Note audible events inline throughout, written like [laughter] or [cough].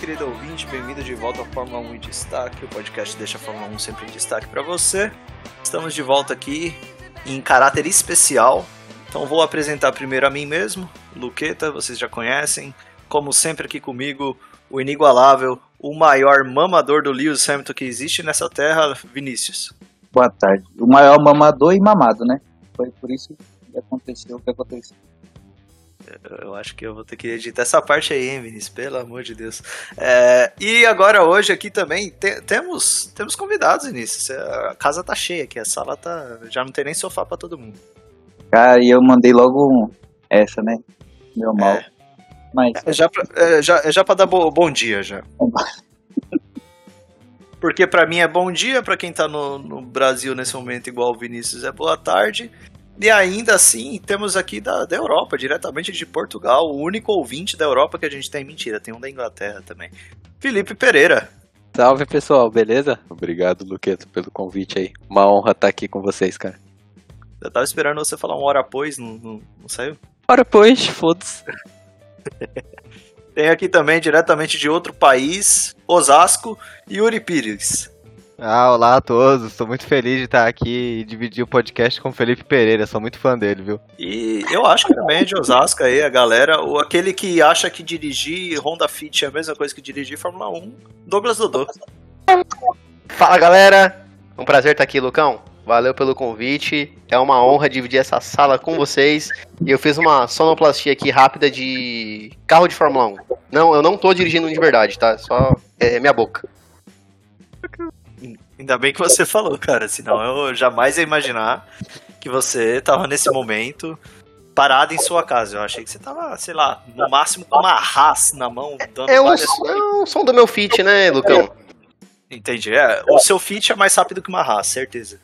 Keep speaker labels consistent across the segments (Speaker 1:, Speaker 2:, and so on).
Speaker 1: Querido ouvinte, bem-vindo de volta ao Fórmula 1 em Destaque. O podcast deixa a Fórmula 1 sempre em destaque para você. Estamos de volta aqui em caráter especial. Então vou apresentar primeiro a mim mesmo, Luqueta, vocês já conhecem. Como sempre aqui comigo, o inigualável, o maior mamador do Lewis Hamilton que existe nessa terra, Vinícius.
Speaker 2: Boa tarde. O maior mamador e mamado, né? Foi por isso que aconteceu o que aconteceu.
Speaker 1: Eu acho que eu vou ter que editar essa parte aí, Vinícius? Pelo amor de Deus. É, e agora, hoje aqui também, te, temos, temos convidados, Vinícius. A casa tá cheia aqui, a sala tá. Já não tem nem sofá pra todo mundo.
Speaker 2: Cara, e eu mandei logo essa, né? Meu mal. É.
Speaker 1: Mas... É já, pra, é, já, é já pra dar bo, bom dia, já. [laughs] Porque para mim é bom dia, para quem tá no, no Brasil nesse momento, igual o Vinícius, é boa tarde. E ainda assim, temos aqui da, da Europa, diretamente de Portugal, o único ouvinte da Europa que a gente tem. Mentira, tem um da Inglaterra também. Felipe Pereira.
Speaker 3: Salve pessoal, beleza? Obrigado, Luqueto, pelo convite aí. Uma honra estar aqui com vocês, cara.
Speaker 1: Eu tava esperando você falar uma hora após, não, não, não saiu?
Speaker 3: Hora após, foda-se. [laughs]
Speaker 1: Tem aqui também, diretamente de outro país, Osasco, Yuri Pires.
Speaker 4: Ah, olá a todos. Estou muito feliz de estar aqui e dividir o podcast com o Felipe Pereira. Sou muito fã dele, viu?
Speaker 1: E eu acho que também é de Osasco aí, a galera. O, aquele que acha que dirigir Honda Fit é a mesma coisa que dirigir Fórmula 1, Douglas Dodô.
Speaker 5: Fala galera! Um prazer estar aqui, Lucão. Valeu pelo convite. É uma honra dividir essa sala com vocês. E eu fiz uma sonoplastia aqui rápida de carro de Fórmula 1. Não, eu não tô dirigindo de verdade, tá? Só é minha boca.
Speaker 1: Ainda bem que você falou, cara, senão eu jamais ia imaginar que você tava nesse momento parado em sua casa. Eu achei que você tava, sei lá, no máximo com uma Haas na mão, dando
Speaker 5: é, várias... o, é o som do meu fit, né, Lucão?
Speaker 1: Entendi. É, o seu fit é mais rápido que uma Haas, certeza.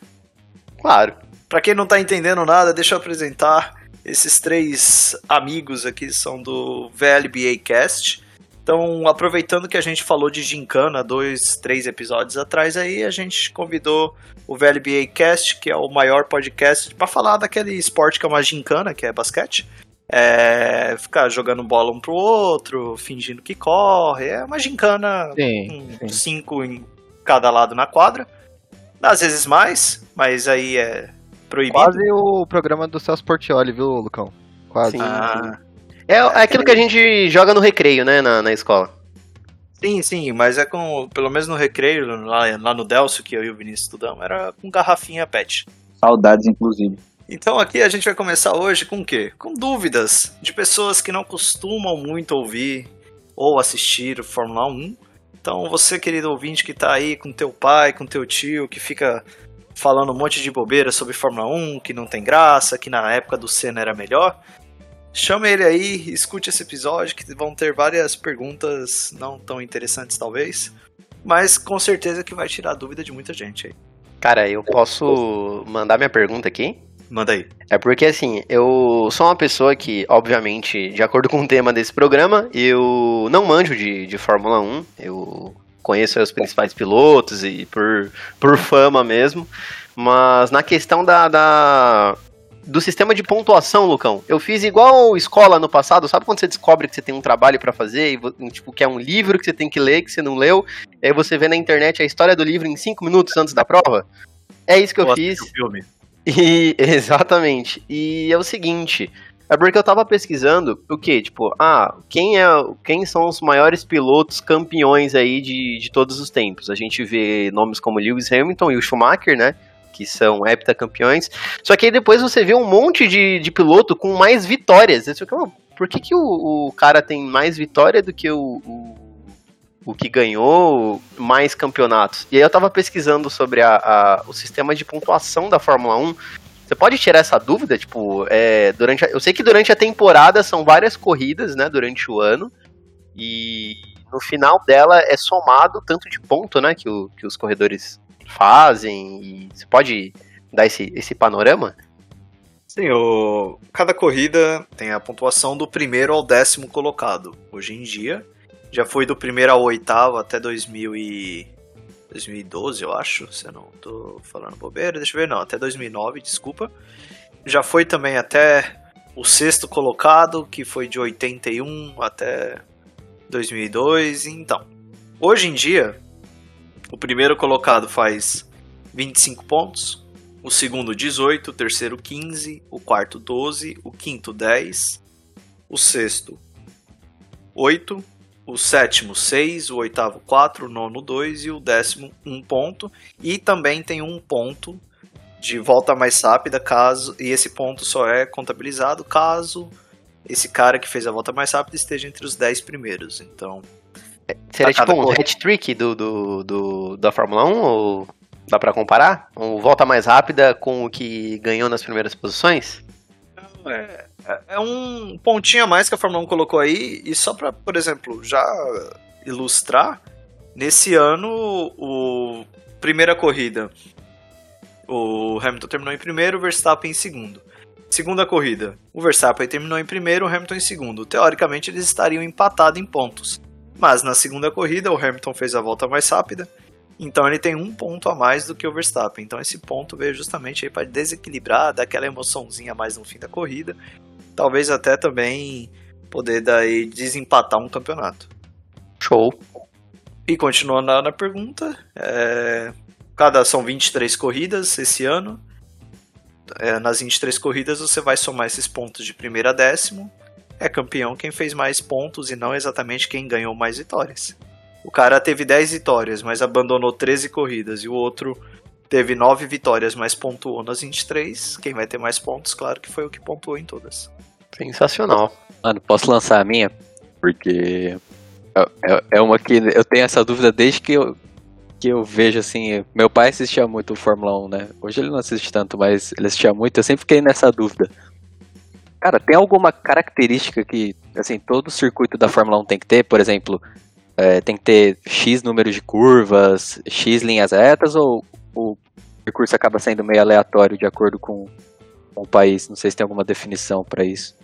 Speaker 5: Claro.
Speaker 1: Pra quem não tá entendendo nada, deixa eu apresentar esses três amigos aqui, são do VLBA Cast. Então, aproveitando que a gente falou de Gincana dois, três episódios atrás, aí a gente convidou o VLBA Cast, que é o maior podcast, para falar daquele esporte que é uma gincana, que é basquete. É, ficar jogando bola um pro outro, fingindo que corre. É uma gincana
Speaker 4: sim,
Speaker 1: com sim. cinco em cada lado na quadra. Às vezes mais, mas aí é proibido.
Speaker 4: Quase o programa do Celso Portioli, viu, Lucão? Quase. Sim,
Speaker 5: ah, é, é aquilo que a gente joga no recreio, né, na, na escola.
Speaker 1: Sim, sim, mas é com, pelo menos no recreio, lá, lá no Delcio, que eu e o Vinícius estudamos, era com garrafinha pet.
Speaker 2: Saudades, inclusive.
Speaker 1: Então aqui a gente vai começar hoje com o quê? Com dúvidas de pessoas que não costumam muito ouvir ou assistir Fórmula 1. Então você, querido ouvinte, que está aí com teu pai, com teu tio, que fica falando um monte de bobeira sobre Fórmula 1, que não tem graça, que na época do Senna era melhor, Chama ele aí, escute esse episódio, que vão ter várias perguntas não tão interessantes, talvez. Mas com certeza que vai tirar a dúvida de muita gente aí.
Speaker 5: Cara, eu posso mandar minha pergunta aqui?
Speaker 1: Manda aí.
Speaker 5: É porque assim, eu sou uma pessoa que, obviamente, de acordo com o tema desse programa, eu não manjo de, de Fórmula 1. Eu conheço os principais pilotos e por, por fama mesmo. Mas na questão da, da do sistema de pontuação, Lucão. Eu fiz igual escola no passado, sabe quando você descobre que você tem um trabalho para fazer e tipo que é um livro que você tem que ler que você não leu, e aí você vê na internet a história do livro em cinco minutos antes da prova? É isso que eu fiz. Filme. E [laughs] exatamente. E é o seguinte, é porque eu tava pesquisando o que, tipo, ah, quem é, quem são os maiores pilotos campeões aí de, de todos os tempos? A gente vê nomes como Lewis Hamilton e o Schumacher, né? Que são heptacampeões. Só que aí depois você vê um monte de, de piloto com mais vitórias. Você fica, por que, que o, o, cara tem mais vitória do que o, o, o, que ganhou mais campeonatos? E aí eu tava pesquisando sobre a, a, o sistema de pontuação da Fórmula 1. Você pode tirar essa dúvida? Tipo, é, durante a, eu sei que durante a temporada são várias corridas, né? Durante o ano. E no final dela é somado tanto de ponto, né? Que, o, que os corredores fazem? Você pode dar esse, esse panorama?
Speaker 1: Sim, o... cada corrida tem a pontuação do primeiro ao décimo colocado. Hoje em dia, já foi do primeiro ao oitavo até 2000 e... 2012, eu acho, se eu não tô falando bobeira, deixa eu ver, não, até 2009, desculpa. Já foi também até o sexto colocado, que foi de 81 até 2002, então. Hoje em dia, o primeiro colocado faz 25 pontos, o segundo 18, o terceiro 15, o quarto 12, o quinto 10, o sexto 8, o sétimo 6, o oitavo 4, o nono 2 e o décimo 1 ponto. E também tem um ponto de volta mais rápida caso e esse ponto só é contabilizado caso esse cara que fez a volta mais rápida esteja entre os 10 primeiros. Então,
Speaker 5: Seria tipo um hat-trick do, do, do- da Fórmula 1? Ou dá pra comparar? Um volta mais rápida com o que ganhou nas primeiras posições?
Speaker 1: É, é um pontinho a mais que a Fórmula 1 colocou aí, e só pra, por exemplo, já ilustrar, nesse ano, o primeira corrida, o Hamilton terminou em primeiro, o Verstappen em segundo. Segunda corrida, o Verstappen terminou em primeiro, o Hamilton em segundo. Teoricamente, eles estariam empatados em pontos. Mas na segunda corrida, o Hamilton fez a volta mais rápida, então ele tem um ponto a mais do que o Verstappen. Então esse ponto veio justamente aí para desequilibrar, dar aquela emoçãozinha a mais no fim da corrida. Talvez até também poder daí desempatar um campeonato.
Speaker 5: Show.
Speaker 1: E continuando na, pergunta, é, cada são 23 corridas esse ano. É, nas 23 corridas você vai somar esses pontos de primeiro a décimo. É campeão quem fez mais pontos e não exatamente quem ganhou mais vitórias. O cara teve 10 vitórias, mas abandonou 13 corridas, e o outro teve 9 vitórias, mas pontuou nas 23. Quem vai ter mais pontos, claro que foi o que pontuou em todas.
Speaker 5: Sensacional.
Speaker 3: Mano, posso lançar a minha? Porque é, é- é uma que eu tenho essa dúvida desde que eu, que eu vejo assim. Meu pai assistia muito Fórmula 1, né? Hoje ele não assiste tanto, mas ele assistia muito. Eu sempre fiquei nessa dúvida. Cara, tem alguma característica que, assim, todo circuito da Fórmula 1 tem que ter? Por exemplo, é, tem que ter X número de curvas, X linhas retas, ou o percurso acaba sendo meio aleatório de acordo com, com o país? Não sei se tem alguma definição pra isso.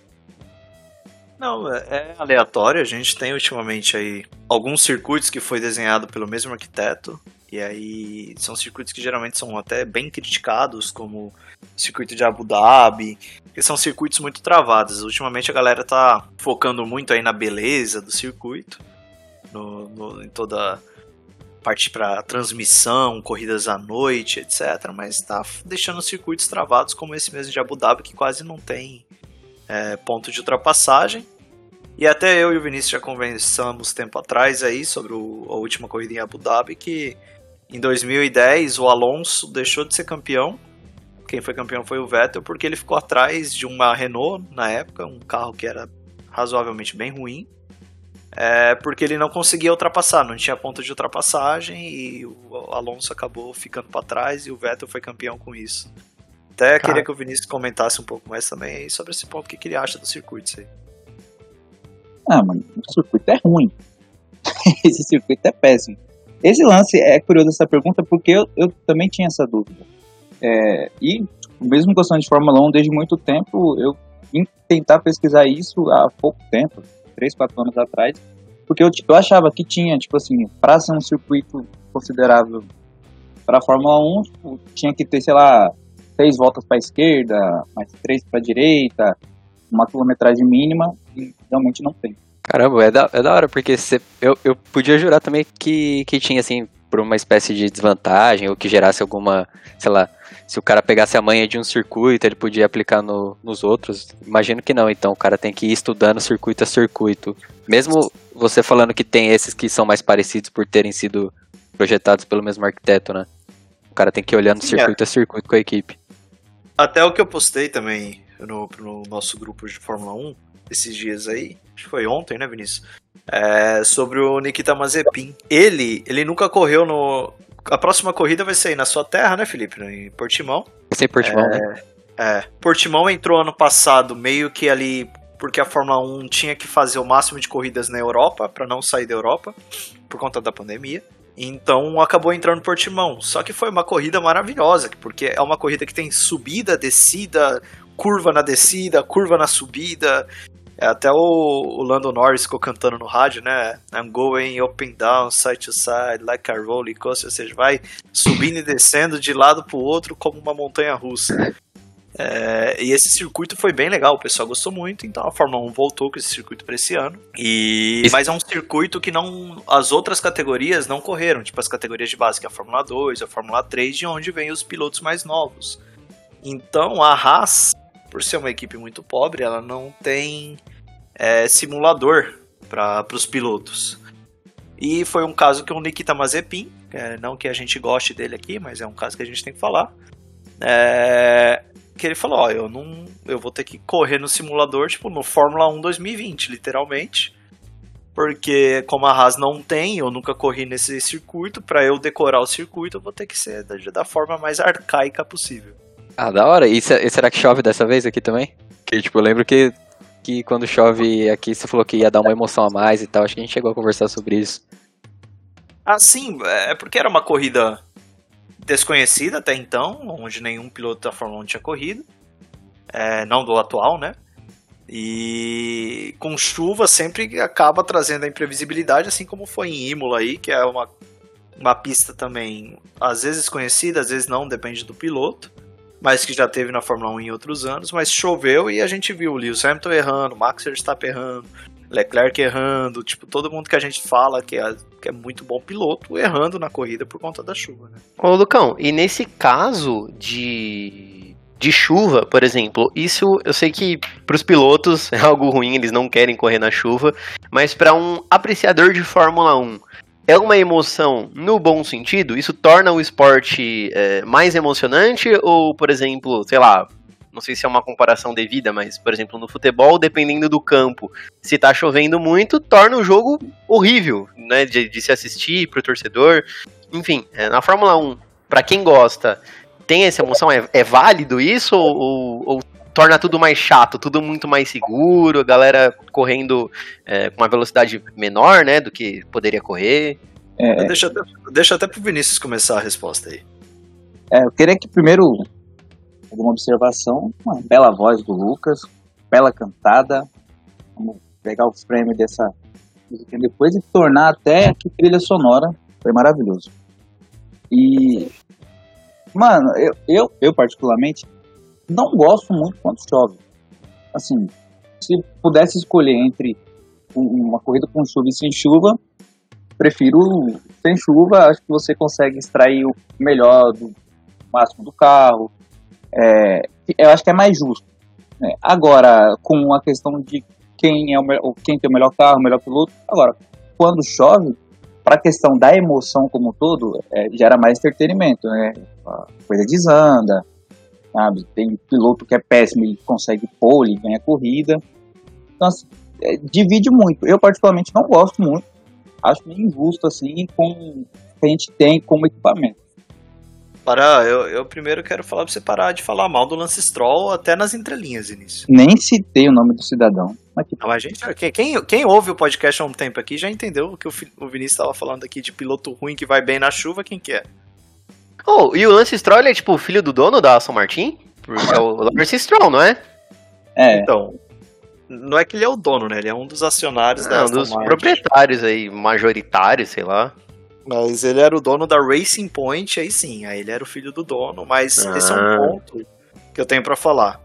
Speaker 1: Não, é é aleatório. A gente tem ultimamente aí alguns circuitos que foi desenhado pelo mesmo arquiteto. E aí são circuitos que geralmente são até bem criticados, como o circuito de Abu Dhabi, que são circuitos muito travados. Ultimamente a galera tá focando muito aí na beleza do circuito, no, no- em toda parte para transmissão, corridas à noite, etc. Mas tá deixando circuitos travados como esse mesmo de Abu Dhabi, que quase não tem é, ponto de ultrapassagem. E até eu e o Vinícius já conversamos tempo atrás aí sobre o- a última corrida em Abu Dhabi que em 2010 o Alonso deixou de ser campeão. Quem foi campeão foi o Vettel porque ele ficou atrás de uma Renault na época, um carro que era razoavelmente bem ruim. É, porque ele não conseguia ultrapassar, não tinha ponto de ultrapassagem e o Alonso acabou ficando para trás e o Vettel foi campeão com isso. Até
Speaker 5: Cara.
Speaker 1: queria que o Vinícius comentasse um pouco mais também sobre esse ponto, o que, que ele acha do circuito. Aí.
Speaker 2: Ah, mano, o circuito é ruim. [laughs] Esse circuito é péssimo. Esse lance é curioso essa pergunta porque eu, eu também tinha essa dúvida. É, e mesmo gostando de Fórmula 1 desde muito tempo, eu vim tentar pesquisar isso há pouco tempo, 3, 4 anos atrás, porque eu, eu achava que tinha, tipo assim, para ser um circuito considerável para Fórmula 1, tipo, tinha que ter, sei lá, seis voltas para esquerda, mais três para direita, uma quilometragem mínima, e realmente não tem.
Speaker 3: Caramba, é da, é da hora, porque cê- eu, eu podia jurar também que, que tinha, assim, por uma espécie de desvantagem, ou que gerasse alguma, sei lá, se o cara pegasse a manha de um circuito, ele podia aplicar no, nos outros. Imagino que não, então o cara tem que ir estudando circuito a circuito. Mesmo você falando que tem esses que são mais parecidos por terem sido projetados pelo mesmo arquiteto, né? O cara tem que ir olhando
Speaker 1: Sim,
Speaker 3: circuito a circuito com a equipe.
Speaker 1: Até o que eu postei também no, no nosso grupo de Fórmula 1 esses dias aí, acho que foi ontem, né, Vinícius? É, sobre o Nikita Mazepin. Ele, ele nunca correu no. A próxima corrida vai ser aí na sua terra, né, Felipe? Em Portimão.
Speaker 3: Sem Portimão, né?
Speaker 1: É. Portimão entrou ano passado meio que ali porque a Fórmula 1 tinha que fazer o máximo de corridas na Europa para não sair da Europa por conta da pandemia. Então acabou entrando Portimão. Só que foi uma corrida maravilhosa, porque é uma corrida que tem subida, descida, curva na descida, curva na subida. É, Até o, o Lando Norris ficou cantando no rádio, né? I'm going up and down, side to side, like a roller coaster. Ou seja, vai subindo e descendo de lado pro outro como uma montanha russa. É, e esse circuito foi bem legal, o pessoal gostou muito, então a Fórmula 1 voltou com esse circuito para esse ano. E mas é um circuito que não as outras categorias não correram, tipo as categorias de base, que é a Fórmula 2, a Fórmula 3, de onde vêm os pilotos mais novos. Então a Haas, por ser uma equipe muito pobre, ela não tem é, simulador para os pilotos. E foi um caso que o Nikita Mazepin, é, não que a gente goste dele aqui, mas é um caso que a gente tem que falar. é, que ele falou, ó, eu não, eu vou ter que correr no simulador, tipo, no Fórmula 1 2020, literalmente. Porque como a Haas não tem, eu nunca corri nesse circuito, para eu decorar o circuito, eu vou ter que ser da, da forma mais arcaica possível.
Speaker 3: Ah, da hora. E, e será que chove dessa vez aqui também? Que, tipo, eu lembro que, que quando chove aqui, você falou que ia dar uma emoção a mais e tal. Acho que a gente chegou a conversar sobre isso.
Speaker 1: Ah, sim, é porque era uma corrida desconhecida até então, onde nenhum piloto da Fórmula 1 tinha corrido, é, não do atual, né? E com chuva sempre acaba trazendo a imprevisibilidade, assim como foi em Imola aí, que é uma, uma pista também às vezes conhecida, às vezes não, depende do piloto, mas que já teve na Fórmula 1 em outros anos, mas choveu e a gente viu o Lewis Hamilton errando, Max Verstappen errando, Leclerc errando, tipo, todo mundo que a gente fala que é, que é muito bom piloto errando na corrida por conta da chuva, né?
Speaker 5: Ô, Lucão, e nesse caso de, de chuva, por exemplo, isso eu sei que para os pilotos [laughs] é algo ruim, eles não querem correr na chuva, mas para um apreciador de Fórmula 1, é uma emoção no bom sentido? Isso torna o esporte é, mais emocionante? Ou, por exemplo, sei lá, não sei se é uma comparação devida, mas, por exemplo, no futebol, dependendo do campo, se tá chovendo muito, torna o jogo horrível, né, de, de se assistir pro torcedor. Enfim, é, na Fórmula 1, pra quem gosta, tem essa emoção? É, é válido isso? Ou, ou- ou torna tudo mais chato, tudo muito mais seguro, a galera correndo é, com uma velocidade menor, né, do que poderia correr?
Speaker 2: É,
Speaker 1: Deixa, até, deixa até pro Vinícius começar a resposta aí.
Speaker 2: é, eu queria que primeiro alguma observação, uma bela voz do Lucas, bela cantada. Vamos pegar o frame dessa música depois e tornar até que trilha sonora. Foi maravilhoso. E mano, eu, eu, eu particularmente não gosto muito quando chove. Assim, se pudesse escolher entre um- uma corrida com chuva e sem chuva, prefiro sem chuva. Acho que você consegue extrair o melhor do máximo do carro. É, eu acho que é mais justo. né? Agora, com a questão de quem é o melhor, quem tem o melhor carro, o melhor piloto. Agora, quando chove, para a questão da emoção como um todo, é, gera mais entretenimento, né? A coisa desanda, sabe? Tem piloto que é péssimo e consegue pole, ganha corrida. Então, assim, é, divide muito. Eu, particularmente, não gosto muito. Acho meio injusto, assim, com o que a gente tem como equipamento.
Speaker 1: Parar, eu, eu primeiro quero falar pra você parar de falar mal do Lance Stroll até nas entrelinhas, início.
Speaker 2: Nem citei o nome do cidadão. Mas que
Speaker 1: Não, a gente, quem, quem, ouve o podcast há um tempo aqui já entendeu o que o, o Vinícius estava falando aqui de piloto ruim que vai bem na chuva, quem que é?
Speaker 5: Oh, e o Lance Stroll é tipo o filho do dono da Aston Martin? É o [laughs] Lance Stroll, não é?
Speaker 2: É,
Speaker 1: Então, não é que ele é o dono, né? Ele é um dos acionários da Aston
Speaker 5: dos
Speaker 1: Martin.
Speaker 5: proprietários aí, majoritários, sei lá.
Speaker 1: Mas ele era o dono da Racing Point, aí sim, aí ele era o filho do dono, mas esse é um
Speaker 5: Ah.
Speaker 1: ponto que eu tenho pra falar.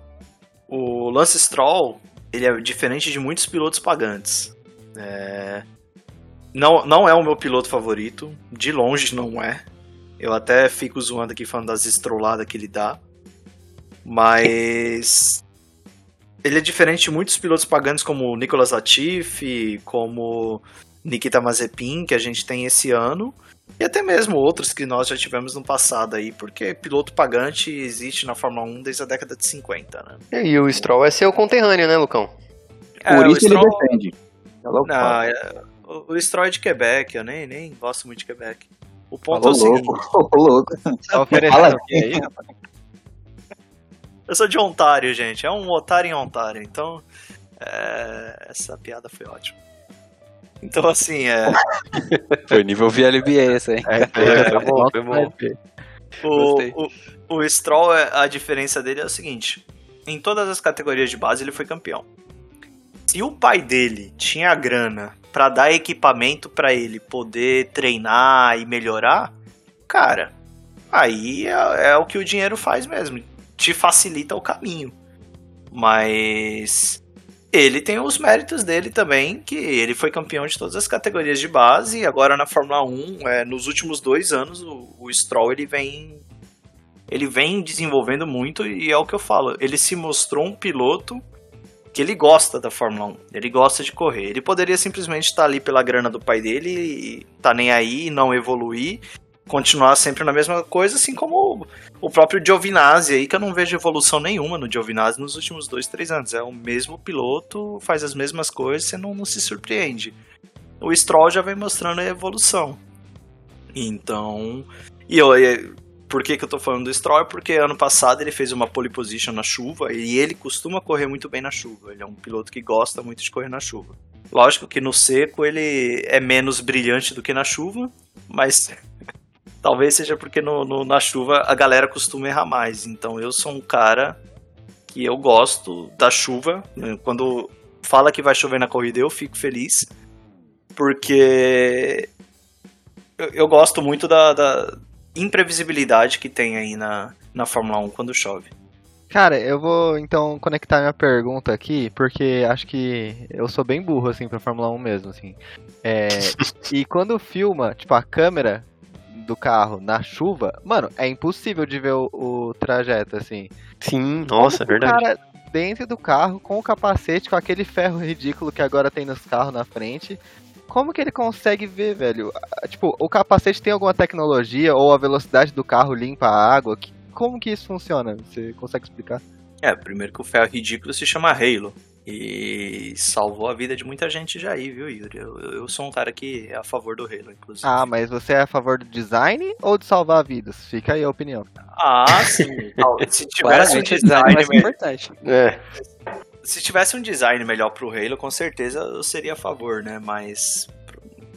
Speaker 1: O Lance Stroll, ele é diferente de muitos pilotos pagantes. É, Não, não é o meu piloto favorito, de longe não é. Eu até fico zoando aqui falando das estroladas que ele dá. Mas ele é diferente de muitos pilotos pagantes como o Nicolas Latifi, como Nikita Mazepin, que a gente tem esse ano, e até mesmo outros que nós já tivemos no passado aí, porque piloto pagante existe na Fórmula 1 desde a década de 50, né?
Speaker 5: E o Stroll é seu conterrâneo, né, Lucão?
Speaker 2: por
Speaker 1: É,
Speaker 2: isso
Speaker 1: o
Speaker 2: ele
Speaker 1: Stroll-
Speaker 2: defende. É louco,
Speaker 1: Não, é- o, o Stroll é de Quebec, eu nem, nem gosto muito de Quebec. O ponto é
Speaker 2: Falou
Speaker 1: o seguinte,
Speaker 2: louco, [laughs] louco.
Speaker 4: Tá oferecendo o aí, rapaz? [laughs]
Speaker 1: eu sou de Ontário, gente, é um otário em Ontário, então é, essa piada foi ótima. Então assim, é, [laughs]
Speaker 3: Foi nível VLBA esse aí.
Speaker 4: É, foi, foi bom, foi bom.
Speaker 1: O, o, o Stroll, é- a diferença dele é o seguinte: em todas as categorias de base ele foi campeão. Se o pai dele tinha a grana pra dar equipamento pra ele poder treinar e melhorar, cara, aí é, é o que o dinheiro faz mesmo. te facilita o caminho. Mas ele tem os méritos dele também, que ele foi campeão de todas as categorias de base, e agora na Fórmula 1, é, nos últimos dois anos, o, o Stroll ele vem. Ele vem desenvolvendo muito, e é o que eu falo, ele se mostrou um piloto que ele gosta da Fórmula 1, ele gosta de correr. Ele poderia simplesmente estar ali pela grana do pai dele e tá nem aí, não evoluir, continuar sempre na mesma coisa, assim como o próprio Giovinazzi aí, que eu não vejo evolução nenhuma no Giovinazzi nos últimos dois, três anos. É o mesmo piloto, faz as mesmas coisas, você não, não se surpreende. O Stroll já vem mostrando a evolução. Então, e eu, por que, que eu tô falando do Stroll? Porque ano passado ele fez uma pole position na chuva e ele costuma correr muito bem na chuva. Ele é um piloto que gosta muito de correr na chuva. Lógico que no seco ele é menos brilhante do que na chuva, mas [laughs] Talvez seja porque no, no, na chuva a galera costuma errar mais. Então eu sou um cara que eu gosto da chuva. Quando fala que vai chover na corrida, eu fico feliz. Porque eu, eu gosto muito da, da, imprevisibilidade que tem aí na, na Fórmula 1 quando chove.
Speaker 4: Cara, eu vou então conectar minha pergunta aqui, porque acho que eu sou bem burro, assim, pra Fórmula 1 mesmo, assim. É, [laughs] e quando filma, tipo, a câmera do carro na chuva, mano, é impossível de ver o, o trajeto assim.
Speaker 5: Sim, nossa, é verdade.
Speaker 4: Cara, dentro do carro, com o capacete, com aquele ferro ridículo que agora tem nos carros na frente. Como que ele consegue ver, velho? Tipo, o capacete tem alguma tecnologia ou a velocidade do carro limpa a água? Como que isso funciona? Você consegue explicar?
Speaker 1: É, primeiro que o ferro ridículo se chama Halo. E salvou a vida de muita gente já aí, viu, Yuri? Eu, eu sou um cara que é a favor do Halo, inclusive.
Speaker 4: Ah, mas você é a favor do design ou de salvar vidas? Fica aí a opinião.
Speaker 1: Ah, sim. [laughs] Se tivesse um design mais importante. É. Se tivesse um design melhor pro Halo, com certeza eu seria a favor, né? Mas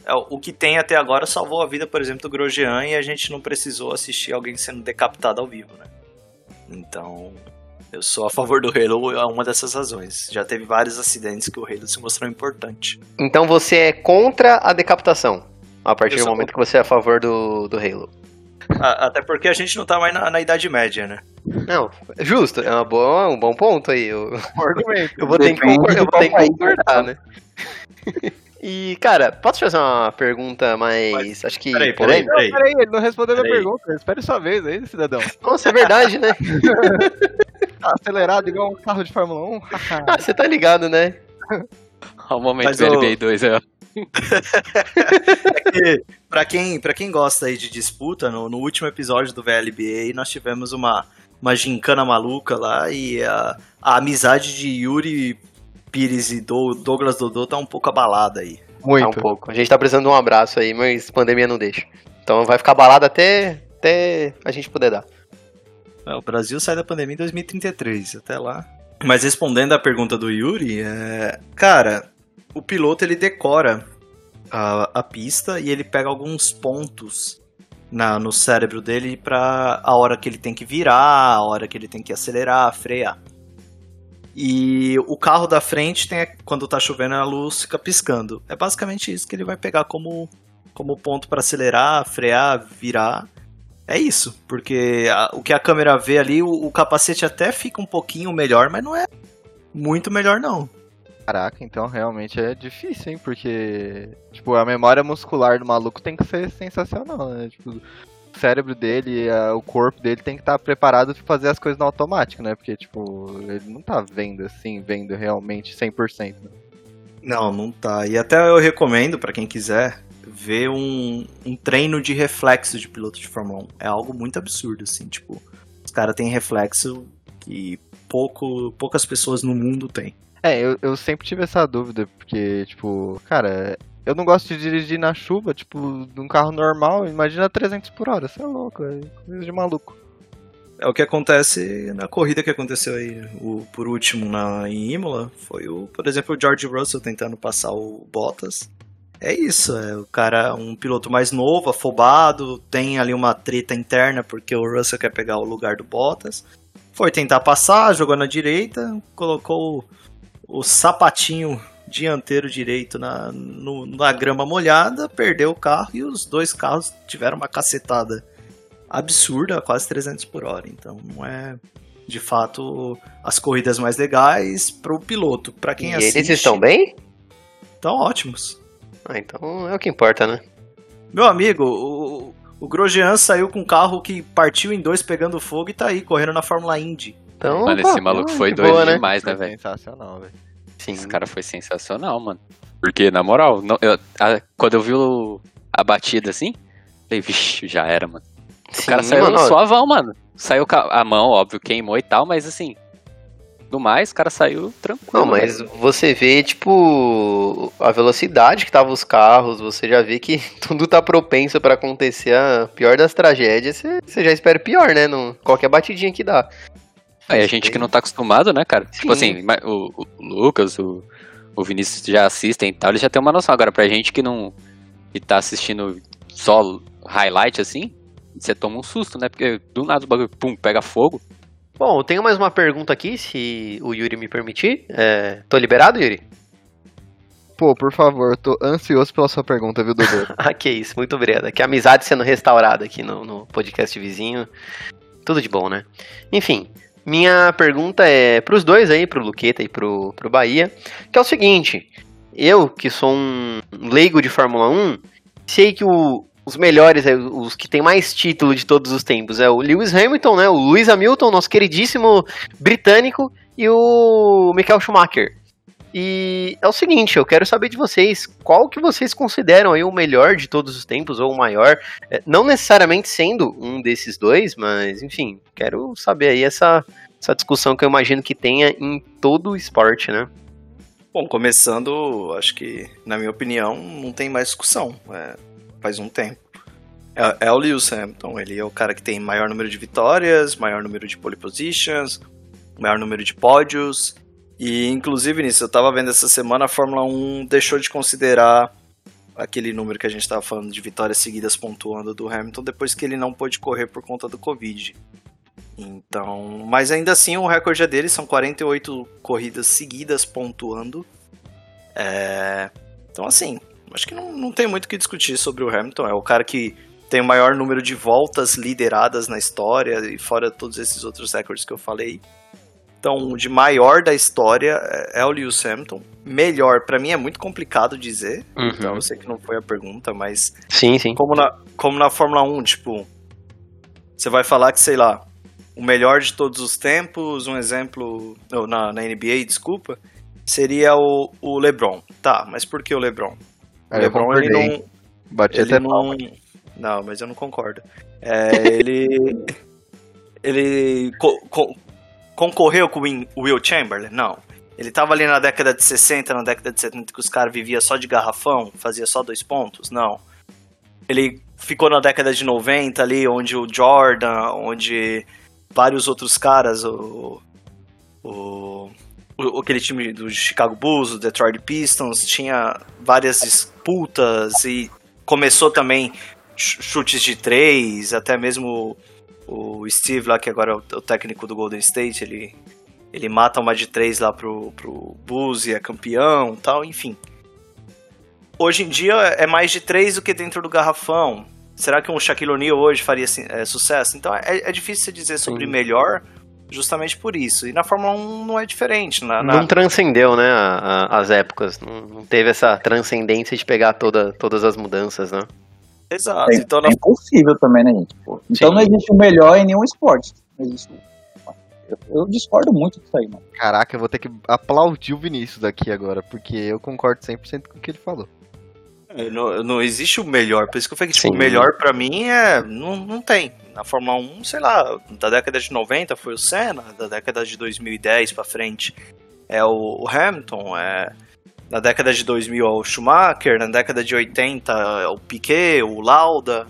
Speaker 1: é, o que tem até agora salvou a vida, por exemplo, do Grosjean e a gente não precisou assistir alguém sendo decapitado ao vivo, né? Então, eu sou a favor do Halo, é uma dessas razões. Já teve vários acidentes que o Halo se mostrou importante.
Speaker 5: Então você é contra a decapitação, a partir do momento contra. que você é a favor do, do Halo.
Speaker 1: Até porque a gente não tá mais na, na Idade Média, né?
Speaker 5: Não, justo, é uma boa, um bom ponto aí. Eu, [laughs] eu vou ter que concordar, eu vou ter que concordar né? [laughs] E, cara, posso fazer uma pergunta mais. Mas, acho que.
Speaker 4: Peraí, peraí, peraí. peraí, ele não respondeu a minha pergunta. Espere sua vez aí, cidadão.
Speaker 5: Nossa, é verdade, né? [laughs]
Speaker 4: tá acelerado igual um carro de Fórmula 1.
Speaker 5: ah, você tá ligado, né?
Speaker 3: Olha o momento do LBA 2 aí, ó.
Speaker 1: É que, pra, quem, pra quem gosta aí de disputa, no, no último episódio do VLBA nós tivemos uma, uma gincana maluca lá e a, a amizade de Yuri Pires e do, Douglas Dodô tá um pouco abalada aí.
Speaker 5: Muito. Tá um pouco. A gente tá precisando de um abraço aí, mas pandemia não deixa. Então vai ficar abalado até, até a gente poder dar.
Speaker 1: É, o Brasil sai da pandemia em 2033, até lá. Mas respondendo à pergunta do Yuri, é... cara, o piloto ele decora a, a pista e ele pega alguns pontos na, no cérebro dele para a hora que ele tem que virar, a hora que ele tem que acelerar, frear. E o carro da frente tem, quando tá chovendo, a luz fica piscando. É basicamente isso que ele vai pegar como, como ponto para acelerar, frear, virar. É isso, porque a, o que a câmera vê ali, o, o, capacete até fica um pouquinho melhor, mas não é muito melhor não.
Speaker 4: Caraca, então realmente é difícil, hein? Porque, tipo, a memória muscular do maluco tem que ser sensacional, né? Tipo, cérebro dele, a, o corpo dele tem que estar tá preparado para fazer as coisas no automático, né? Porque, tipo, ele não tá vendo assim, vendo realmente 100%. Né?
Speaker 1: Não, não tá. E até eu recomendo para quem quiser ver um, um treino de reflexo de piloto de Fórmula 1. É algo muito absurdo, assim, tipo, os caras têm reflexo que pouco, poucas pessoas no mundo têm.
Speaker 4: É, eu, eu sempre tive essa dúvida, porque, tipo, cara, eu não gosto de dirigir na chuva, tipo, num carro normal, imagina 300 por hora, você é louco, é coisa de maluco.
Speaker 1: É o que acontece na corrida que aconteceu aí, o, por último na, em Imola, foi o, por exemplo, o George Russell tentando passar o Bottas. É isso, é o cara, um piloto mais novo, afobado, tem ali uma treta interna porque o Russell quer pegar o lugar do Bottas. Foi tentar passar, jogou na direita, colocou o, o sapatinho dianteiro direito na, no, na grama molhada, perdeu o carro e os dois carros tiveram uma cacetada absurda, quase 300 por hora. Então não é, de fato, as corridas mais legais pro piloto. Para quem
Speaker 5: e
Speaker 1: assiste,
Speaker 5: eles estão bem?
Speaker 1: estão ótimos.
Speaker 5: Ah, então é o que importa, né?
Speaker 1: Meu amigo, o, o Grosjean saiu com um carro que partiu em dois pegando fogo e tá aí, correndo na Fórmula Indy.
Speaker 5: Então,
Speaker 3: Mano,
Speaker 5: pô,
Speaker 3: esse maluco
Speaker 5: ah,
Speaker 3: foi doido
Speaker 5: boa, né?
Speaker 3: demais, né, velho?
Speaker 4: sensacional, velho.
Speaker 5: Sim.
Speaker 3: Esse cara foi sensacional, mano. Porque, na moral, não- eu- a- quando eu vi o- a batida assim, falei, vixe, já era, mano. O
Speaker 5: Sim,
Speaker 3: cara saiu
Speaker 5: mano,
Speaker 3: suavão, mano. Saiu a mão, óbvio, queimou e tal, mas assim, no mais, o cara saiu tranquilo.
Speaker 5: Não, mas
Speaker 3: velho.
Speaker 5: você vê, tipo, a velocidade que tava os carros, você já vê que [laughs] tudo tá propenso pra acontecer a pior das tragédias, você, já espera pior, né? Não, qualquer batidinha que dá.
Speaker 3: Aí a gente que não tá acostumado, né, cara? Tipo
Speaker 5: Sim.
Speaker 3: assim, ma- o, o Lucas, o, o Vinícius já assistem e tal, eles já tem uma noção. Agora, pra gente que não. que tá assistindo só highlight assim, você toma um susto, né? Porque do nada o bagulho, pum, pega fogo.
Speaker 5: Bom, eu tenho mais uma pergunta aqui, se o Yuri me permitir. É, tô liberado, Yuri?
Speaker 4: Pô, por favor, eu tô ansioso pela sua pergunta, viu, Dudu? [laughs]
Speaker 5: Ah, que isso, muito obrigado. Que amizade sendo restaurada aqui no, no podcast vizinho. Tudo de bom, né? Enfim, minha pergunta é pros dois aí, pro Luqueta e pro, pro Bahia, que é o seguinte. Eu, que sou um leigo de Fórmula 1, sei que o- os melhores, é, os que tem mais título de todos os tempos, é o Lewis Hamilton, né? O Lewis Hamilton, nosso queridíssimo britânico, e o Michael Schumacher. E é o seguinte, eu quero saber de vocês, qual que vocês consideram aí o melhor de todos os tempos, ou o maior, É, não necessariamente sendo um desses dois, mas enfim, quero saber aí essa, essa discussão que eu imagino que tenha em todo o esporte, né?
Speaker 1: Bom, começando, acho que, na minha opinião, não tem mais discussão. É, faz um tempo. É, é o Lewis Hamilton, ele é o cara que tem maior número de vitórias, maior número de pole positions, maior número de pódios. E, inclusive, nisso, eu tava vendo essa semana, a Fórmula 1 deixou de considerar aquele número que a gente tava falando de vitórias seguidas pontuando do Hamilton depois que ele não pôde correr por conta do Covid. Então, mas ainda assim o recorde é dele, são 48 corridas seguidas pontuando. É, então assim, acho que não, não tem muito o que discutir sobre o Hamilton, é o cara que tem o maior número de voltas lideradas na história, e fora todos esses outros recordes que eu falei. Então, de maior da história é é o Lewis Hamilton. Melhor, pra mim é muito complicado dizer, então eu sei que não foi a pergunta, mas
Speaker 5: Sim, sim.
Speaker 1: como na, como na Fórmula 1, tipo, você vai falar que, sei lá, o melhor de todos os tempos, um exemplo, não, na, na NBA, desculpa, seria o, o LeBron. Tá, mas por que o LeBron? O
Speaker 4: Aí eu
Speaker 1: LeBron, ele
Speaker 4: concordei.
Speaker 1: não...
Speaker 4: Bati
Speaker 1: Ele
Speaker 4: até
Speaker 1: não... Não, mas eu não concordo. É, ele... [laughs] ele co- co- concorreu com o Will Chamberlain? Não. Ele tava ali na década de 60, na década de 70, que os caras viviam só de garrafão, fazia só dois pontos? Não. Ele ficou na década de 90 ali, onde o Jordan, onde vários outros caras, o, o, o- aquele time do Chicago Bulls, o Detroit Pistons, tinha várias disputas e começou também ch- chutes de três, até mesmo o Steve lá, que agora é o, técnico do Golden State, ele, ele mata uma de três lá pro, pro Bulls e é campeão tal, enfim. Hoje em dia é mais de três do que dentro do garrafão. Será que um Shaquille O'Neal hoje faria assim, é, sucesso? Então é, é difícil você dizer sobre
Speaker 5: Sim.
Speaker 1: melhor justamente por isso. E na Fórmula 1 não é diferente. Na, na-
Speaker 5: Não transcendeu, né, a- a- as épocas. Não, não teve essa transcendência de pegar toda, todas as mudanças, né?
Speaker 1: Exato.
Speaker 2: É,
Speaker 1: Então na
Speaker 2: é impossível também, né, gente? Pô, Então
Speaker 5: Sim.
Speaker 2: não existe o melhor em nenhum esporte. Não existe. Eu, eu discordo muito disso aí, mano.
Speaker 4: Caraca, eu vou ter que aplaudir o Vinícius aqui agora, porque eu concordo 100% com o que ele falou.
Speaker 1: É, Não, não existe o melhor, por isso que eu falei que tipo, o melhor pra mim é. Não, não tem. Na Fórmula 1, sei lá, da década de 90 foi o Senna, da década de 2010 pra frente é o, o Hamilton, é. Na década de 2000 é o Schumacher, na década de 80 é o Piquet, o Lauda.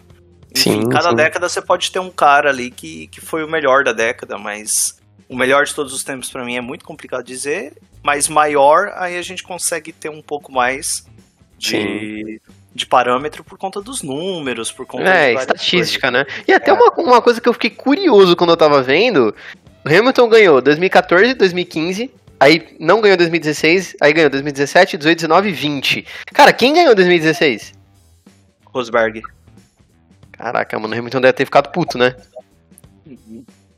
Speaker 1: Enfim,
Speaker 5: Sim,
Speaker 1: cada
Speaker 5: sim.
Speaker 1: década você pode ter um cara ali que, que foi o melhor da década, mas o melhor de todos os tempos pra mim é muito complicado dizer, mas maior aí a gente consegue ter um pouco mais de, de parâmetro por conta dos números, por conta
Speaker 5: É, estatística, né? E até uma, uma coisa que eu fiquei curioso quando eu tava vendo: o Hamilton ganhou 2014, 2015. Aí não ganhou 2016, aí ganhou 2017, 18, 19 e 20. Cara, quem ganhou 2016?
Speaker 1: coisas. Rosberg.
Speaker 5: Caraca, mano, o Hamilton deve ter ficado puto, né?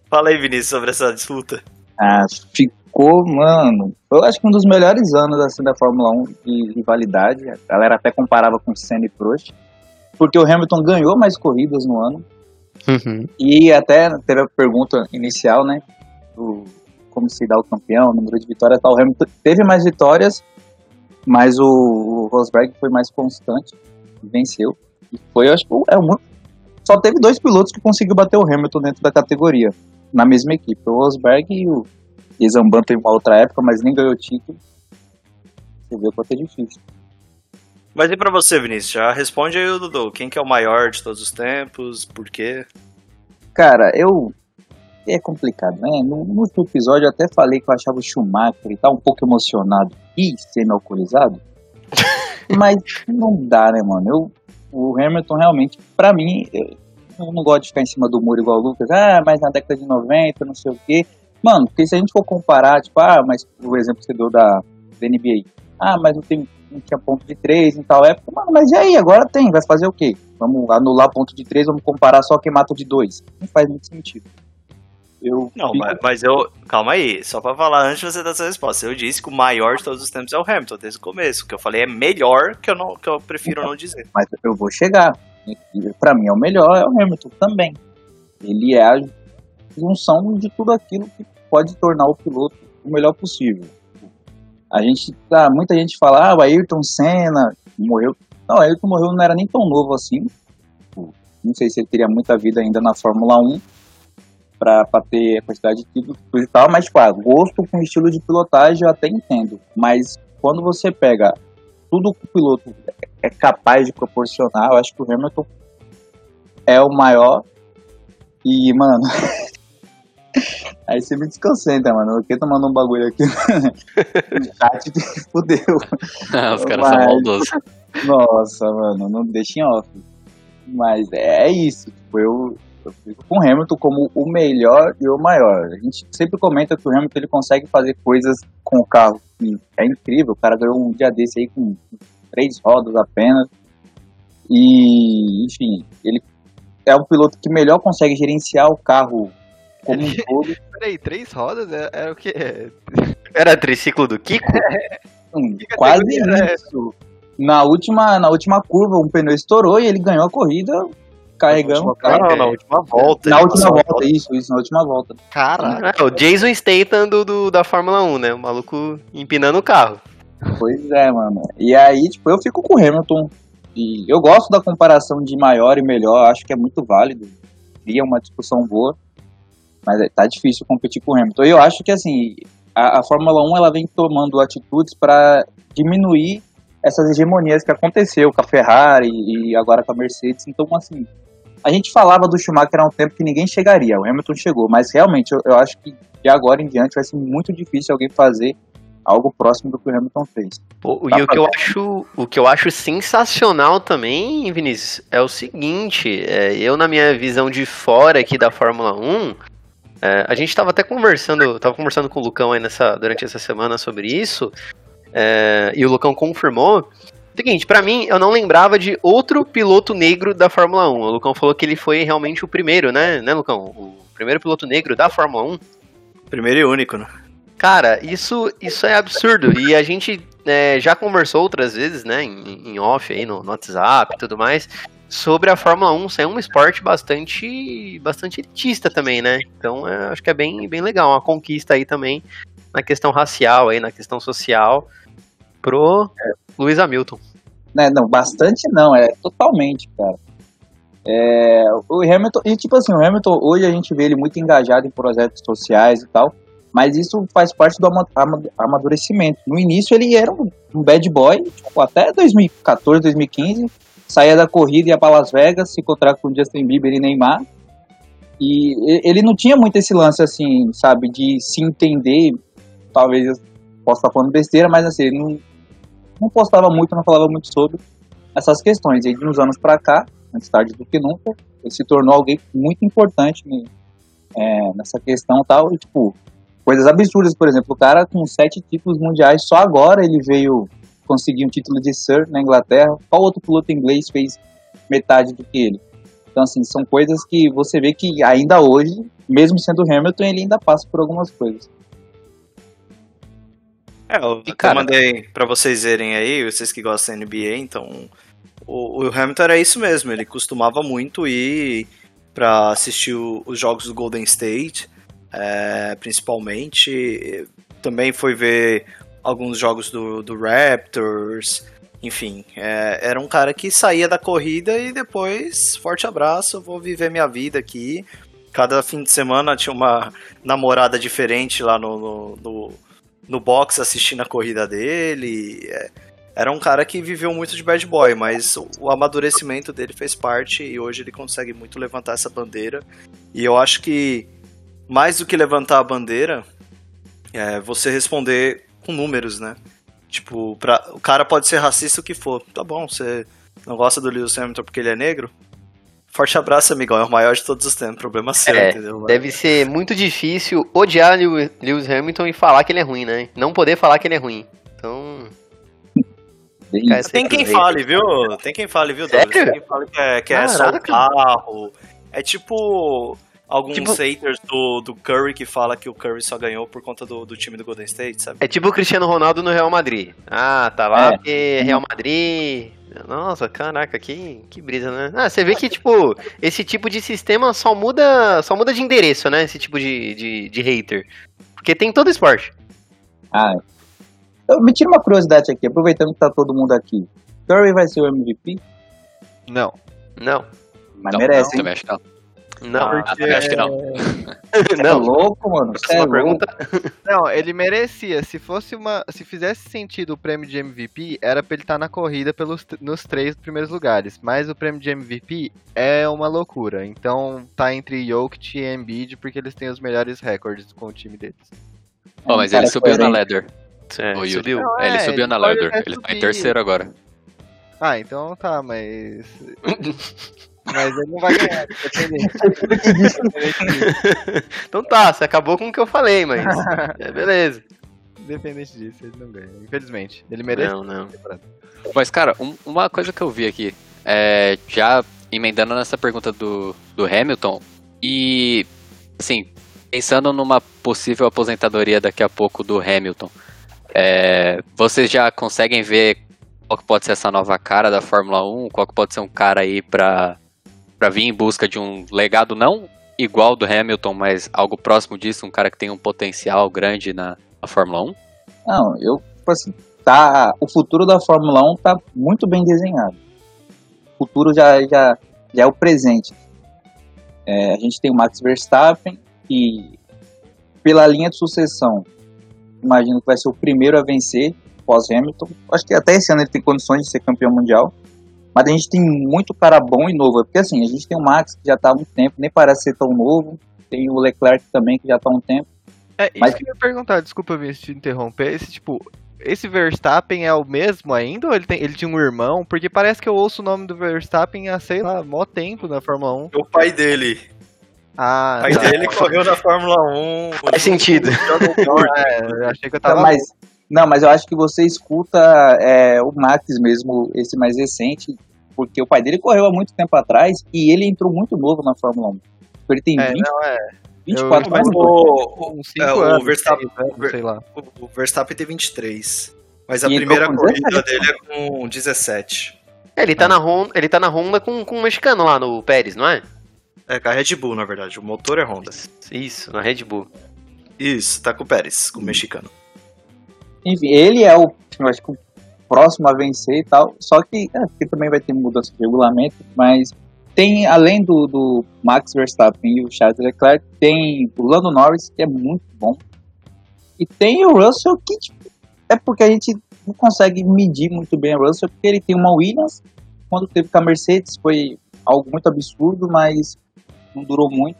Speaker 1: Fala aí, Vinícius, sobre essa disputa.
Speaker 2: Ah, ficou, mano. Eu acho que um dos melhores anos assim da Fórmula 1 de rivalidade. A galera até comparava com o Senna e Prost. Porque o Hamilton ganhou mais corridas no ano.
Speaker 5: Uhum.
Speaker 2: E até teve a pergunta inicial, né? Do como se dá o campeão, o número de vitórias tal. O Hamilton teve mais vitórias, mas o, o Rosberg foi mais constante, venceu. E foi, eu acho que é muito. Só teve dois pilotos que conseguiu bater o Hamilton dentro da categoria, na mesma equipe. O Rosberg e o Zamban teve uma outra época, mas nem ganhou título. Você vê o quanto é difícil.
Speaker 1: Mas e pra você, Vinícius? Já responde aí, Dudu. Quem que é o maior de todos os tempos? Por quê?
Speaker 2: Cara, eu. É complicado, né? No, no último episódio eu até falei que eu achava o Schumacher e tá um pouco emocionado e semi-alcoolizado. [laughs] mas não dá, né, mano? Eu, o Hamilton realmente, pra mim, eu, eu não gosto de ficar em cima do muro igual o Lucas. Ah, mas na década de 90, não sei o quê. Mano, porque se a gente for comparar, tipo, ah, mas o exemplo que você deu da, da NBA. Ah, mas não, tem, não tinha ponto de 3 em tal época. Mano, mas e aí? Agora tem, vai fazer o quê? Vamos anular ponto de 3, vamos comparar só quem mata de 2. Não faz muito sentido. Eu
Speaker 1: Não,
Speaker 2: fico-
Speaker 1: mas, mas eu. Calma aí, só pra falar antes de você dar essa resposta. Eu disse que o maior de todos os tempos é o Hamilton, desde o começo. O que eu falei é melhor, que eu, não, que eu prefiro não dizer.
Speaker 2: mas eu vou chegar. Pra mim é o melhor, é o Hamilton também. Ele é a junção de tudo aquilo que pode tornar o piloto o melhor possível. A gente, tá, muita gente fala, ah, o Ayrton Senna morreu. Não, o Ayrton morreu não era nem tão novo assim. Não sei se ele teria muita vida ainda na Fórmula 1 pra, pra ter a quantidade de títulos e tal, mas, tipo, ah, gosto com estilo de pilotagem eu até entendo. Mas quando você pega tudo que o piloto é capaz de proporcionar, eu acho que o Hamilton é o maior. E, mano. [laughs] Aí você me desconcentra, mano. Eu tô mandando um bagulho aqui no chat que fudeu.
Speaker 3: Os caras são
Speaker 2: Mas-
Speaker 3: maldosos. [laughs]
Speaker 2: Nossa, mano, não deixa em off. Mas é isso. Tipo, eu, eu fico com o Hamilton como o melhor e o maior. A gente sempre comenta que o Hamilton ele consegue fazer coisas com o carro que é incrível. O cara ganhou um dia desse aí com três rodas apenas. E, enfim, ele é o piloto que melhor consegue gerenciar o carro como um [laughs] todo.
Speaker 4: Peraí, três rodas? É, é o quê? [laughs]
Speaker 5: Era triciclo do Kiko?
Speaker 2: Hum,
Speaker 4: Que
Speaker 2: quase
Speaker 4: categoria é
Speaker 2: isso. Na última, na última curva, um pneu estourou e ele ganhou a corrida carregando o carro.
Speaker 1: Não, na última volta.
Speaker 2: Na última
Speaker 1: a
Speaker 2: volta, isso, isso, na última volta.
Speaker 4: Caraca.
Speaker 5: É, o Jason Statham do, do- da Fórmula 1, né? O maluco empinando o carro.
Speaker 2: Pois é, mano. E aí, tipo, eu fico com o Hamilton. E eu gosto da comparação de maior e melhor, acho que é muito válido. Cria uma discussão boa. Mas é- tá difícil competir com o Hamilton. E eu acho que, assim, a, a Fórmula 1 ela vem tomando atitudes para diminuir essas hegemonias que aconteceu com a Ferrari e agora com a Mercedes. Então, assim, a gente falava do Schumacher há um tempo que ninguém chegaria. O Hamilton chegou, mas realmente eu, eu acho que de agora em diante vai ser muito difícil alguém fazer algo próximo do que o Hamilton fez.
Speaker 5: Pô, e o que, eu acho, o que eu acho sensacional também, Vinícius, é o seguinte: é, eu, na minha visão de fora aqui da Fórmula 1, é, a gente tava até conversando, tava conversando com o Lucão aí nessa, durante essa semana sobre isso, é, e o Lucão confirmou. Seguinte, pra mim, eu não lembrava de outro piloto negro da Fórmula 1. O Lucão falou que ele foi realmente o primeiro, né, né, Lucão? O primeiro piloto negro da Fórmula 1.
Speaker 1: Primeiro e único, né?
Speaker 5: Cara, isso, isso é absurdo. E a gente é, já conversou outras vezes, né, em, em off aí no, no WhatsApp e tudo mais, sobre a Fórmula 1 ser um esporte bastante, bastante elitista também, né? Então é, acho que é bem, bem legal, uma conquista aí também na questão racial, aí, na questão social, pro Lewis Hamilton.
Speaker 2: Né, não, bastante não, é totalmente, cara. É, o Hamilton, e tipo assim, o Hamilton, hoje a gente vê ele muito engajado em projetos sociais e tal, mas isso faz parte do ama- ama- amadurecimento. No início ele era um, bad boy, tipo, até 2014, 2015, saía da corrida, ia para Las Vegas, se encontrar com Justin Bieber e Neymar, e e- ele não tinha muito esse lance assim, sabe, de se entender, talvez eu possa estar falando besteira, mas assim, ele não, não postava muito, não falava muito sobre essas questões. E de uns anos pra cá, mais tarde do que nunca, ele se tornou alguém muito importante né, é, nessa questão tal. E, tipo, coisas absurdas, por exemplo, o cara com sete títulos mundiais, só agora ele veio conseguir um título de Sir na Inglaterra. Qual outro piloto inglês fez metade do que ele? Então, assim, são coisas que você vê que ainda hoje, mesmo sendo Hamilton, ele ainda passa por algumas coisas.
Speaker 1: É, eu
Speaker 3: E, cara-
Speaker 1: mandei pra vocês verem aí, vocês que gostam da NBA, então. O, o Hamilton era isso mesmo, ele costumava muito ir pra assistir o- os jogos do Golden State, é, principalmente. Também foi ver alguns jogos do, do Raptors, enfim. é, era um cara que saía da corrida e depois, forte abraço, eu vou viver minha vida aqui. Cada fim de semana tinha uma namorada diferente lá no, no, no, no box assistindo a corrida dele. É, era um cara que viveu muito de bad boy, mas o, amadurecimento dele fez parte e hoje ele consegue muito levantar essa bandeira. E eu acho que mais do que levantar a bandeira, é você responder com números, né? Tipo, pra, o cara pode ser racista o que for. Tá bom, você não gosta do Lewis Hamilton porque ele é negro? Forte abraço, amigão. É o maior de todos os tempos. Problema seu,
Speaker 5: É,
Speaker 1: entendeu?
Speaker 5: Deve ser muito difícil odiar Lew- Lewis Hamilton e falar que ele é ruim, né? Não poder falar que ele é ruim. Então. Cara.
Speaker 1: Tem quem
Speaker 5: Aproveita.
Speaker 1: fale, viu? Tem quem fale, viu, Douglas?
Speaker 5: Sério?
Speaker 1: Tem quem fale que é, que é só o carro. É tipo alguns
Speaker 5: Tipo-
Speaker 1: haters do, do Curry que fala que o Curry só ganhou por conta do, do time do Golden State, sabe?
Speaker 5: É tipo o Cristiano Ronaldo no Real Madrid. Ah, tá lá
Speaker 2: É.
Speaker 5: porque Real Madrid. Nossa, caraca, que, que brisa, né? Ah, você vê que, tipo, esse tipo de sistema só muda, só muda de endereço, né? Esse tipo de, de, de hater. Porque tem todo esporte.
Speaker 2: Ah, eu, me tira uma curiosidade aqui, aproveitando que tá todo mundo aqui. Curry vai ser o MVP?
Speaker 4: Não.
Speaker 5: Não,
Speaker 2: Mas
Speaker 3: Não,
Speaker 2: merece, hein?
Speaker 3: também acho que não.
Speaker 5: Não,
Speaker 3: Ah, também acho que não. [laughs]
Speaker 2: Você é
Speaker 5: não.
Speaker 2: louco, mano? Você é
Speaker 5: pergunta.
Speaker 4: Não, ele merecia. Se fosse uma. Se fizesse sentido o prêmio de MVP, era pra ele estar na corrida pelos, nos três primeiros lugares. Mas o prêmio de MVP é uma loucura. Então tá entre Jokic e Embiid, porque eles têm os melhores recordes com o time deles.
Speaker 3: Ó, mas
Speaker 2: É
Speaker 3: ele subiu na ladder.
Speaker 5: É,
Speaker 3: o Yuri.
Speaker 5: subiu.
Speaker 4: Não,
Speaker 3: É, ele
Speaker 4: é,
Speaker 3: subiu
Speaker 4: ele
Speaker 3: na ladder. Ele tá em terceiro agora.
Speaker 4: Ah, então tá, mas. [laughs] mas ele não vai ganhar, independente. Independente disso.
Speaker 5: Então tá, você acabou com o que eu falei, mas. É, beleza.
Speaker 4: Independente disso, ele não ganha. Infelizmente. Ele merece.
Speaker 5: Não, não.
Speaker 3: Mas, cara, um- uma coisa que eu vi aqui, é, já emendando nessa pergunta do, do Hamilton, e, assim, pensando numa possível aposentadoria daqui a pouco do Hamilton, é, vocês já conseguem ver qual que pode ser essa nova cara da Fórmula 1? Qual que pode ser um cara aí pra, pra vir em busca de um legado não igual do Hamilton, mas algo próximo disso, um cara que tem um potencial grande na, na Fórmula 1?
Speaker 2: Não, eu, tipo assim, tá, o futuro da Fórmula 1 tá muito bem desenhado. O futuro já, já, já é o presente. É, a gente tem o Max Verstappen, que pela linha de sucessão, imagino que vai ser o primeiro a vencer pós-Hamilton. Acho que até esse ano ele tem condições de ser campeão mundial. Mas a gente tem muito cara bom e novo. Porque assim, a gente tem o Max que já tá há um tempo, nem parece ser tão novo. Tem o Leclerc também que já tá há um tempo.
Speaker 4: É, isso
Speaker 2: Mas-
Speaker 4: que eu ia perguntar, desculpa vir te interromper. Esse tipo, esse Verstappen é o mesmo ainda ou ele, tem, ele tinha um irmão? Porque parece que eu ouço o nome do Verstappen há, sei lá, mó tempo na Fórmula 1.
Speaker 1: O pai dele.
Speaker 4: Ah,
Speaker 1: O pai
Speaker 4: tá.
Speaker 1: dele correu na Fórmula 1.
Speaker 5: Faz sentido.
Speaker 4: É, eu achei que eu tava.
Speaker 2: Mas, não, mas eu acho que você escuta é, o Max mesmo, esse mais recente, porque o pai dele correu há muito tempo atrás e ele entrou muito novo na Fórmula 1. Ele tem
Speaker 4: É,
Speaker 2: 20,
Speaker 4: não, é.
Speaker 2: 24
Speaker 4: eu-
Speaker 2: anos.
Speaker 1: o,
Speaker 4: Uns 5
Speaker 1: é, o
Speaker 4: anos,
Speaker 1: Verstappen-
Speaker 4: sei lá.
Speaker 1: o Verstappen tem 23. Mas a
Speaker 2: E
Speaker 1: primeira corrida
Speaker 2: 17.
Speaker 1: dele é com 17.
Speaker 5: É, ele tá na Honda, ele tá na Honda com, com um mexicano lá no Pérez, não é?
Speaker 1: É com a Red Bull, na verdade. O motor é Honda.
Speaker 5: Isso, na Red Bull.
Speaker 1: Isso, tá com o Pérez, com o mexicano.
Speaker 2: Enfim, ele é o, eu acho que o próximo a vencer e tal. Só que, é, que também vai ter mudança de regulamento, mas tem, além do, do Max Verstappen e o Charles Leclerc, tem o Lando Norris, que é muito bom. E tem o Russell, que tipo, é porque a gente não consegue medir muito bem o Russell, porque ele tem uma Williams, quando teve com a Mercedes foi algo muito absurdo, mas não durou muito.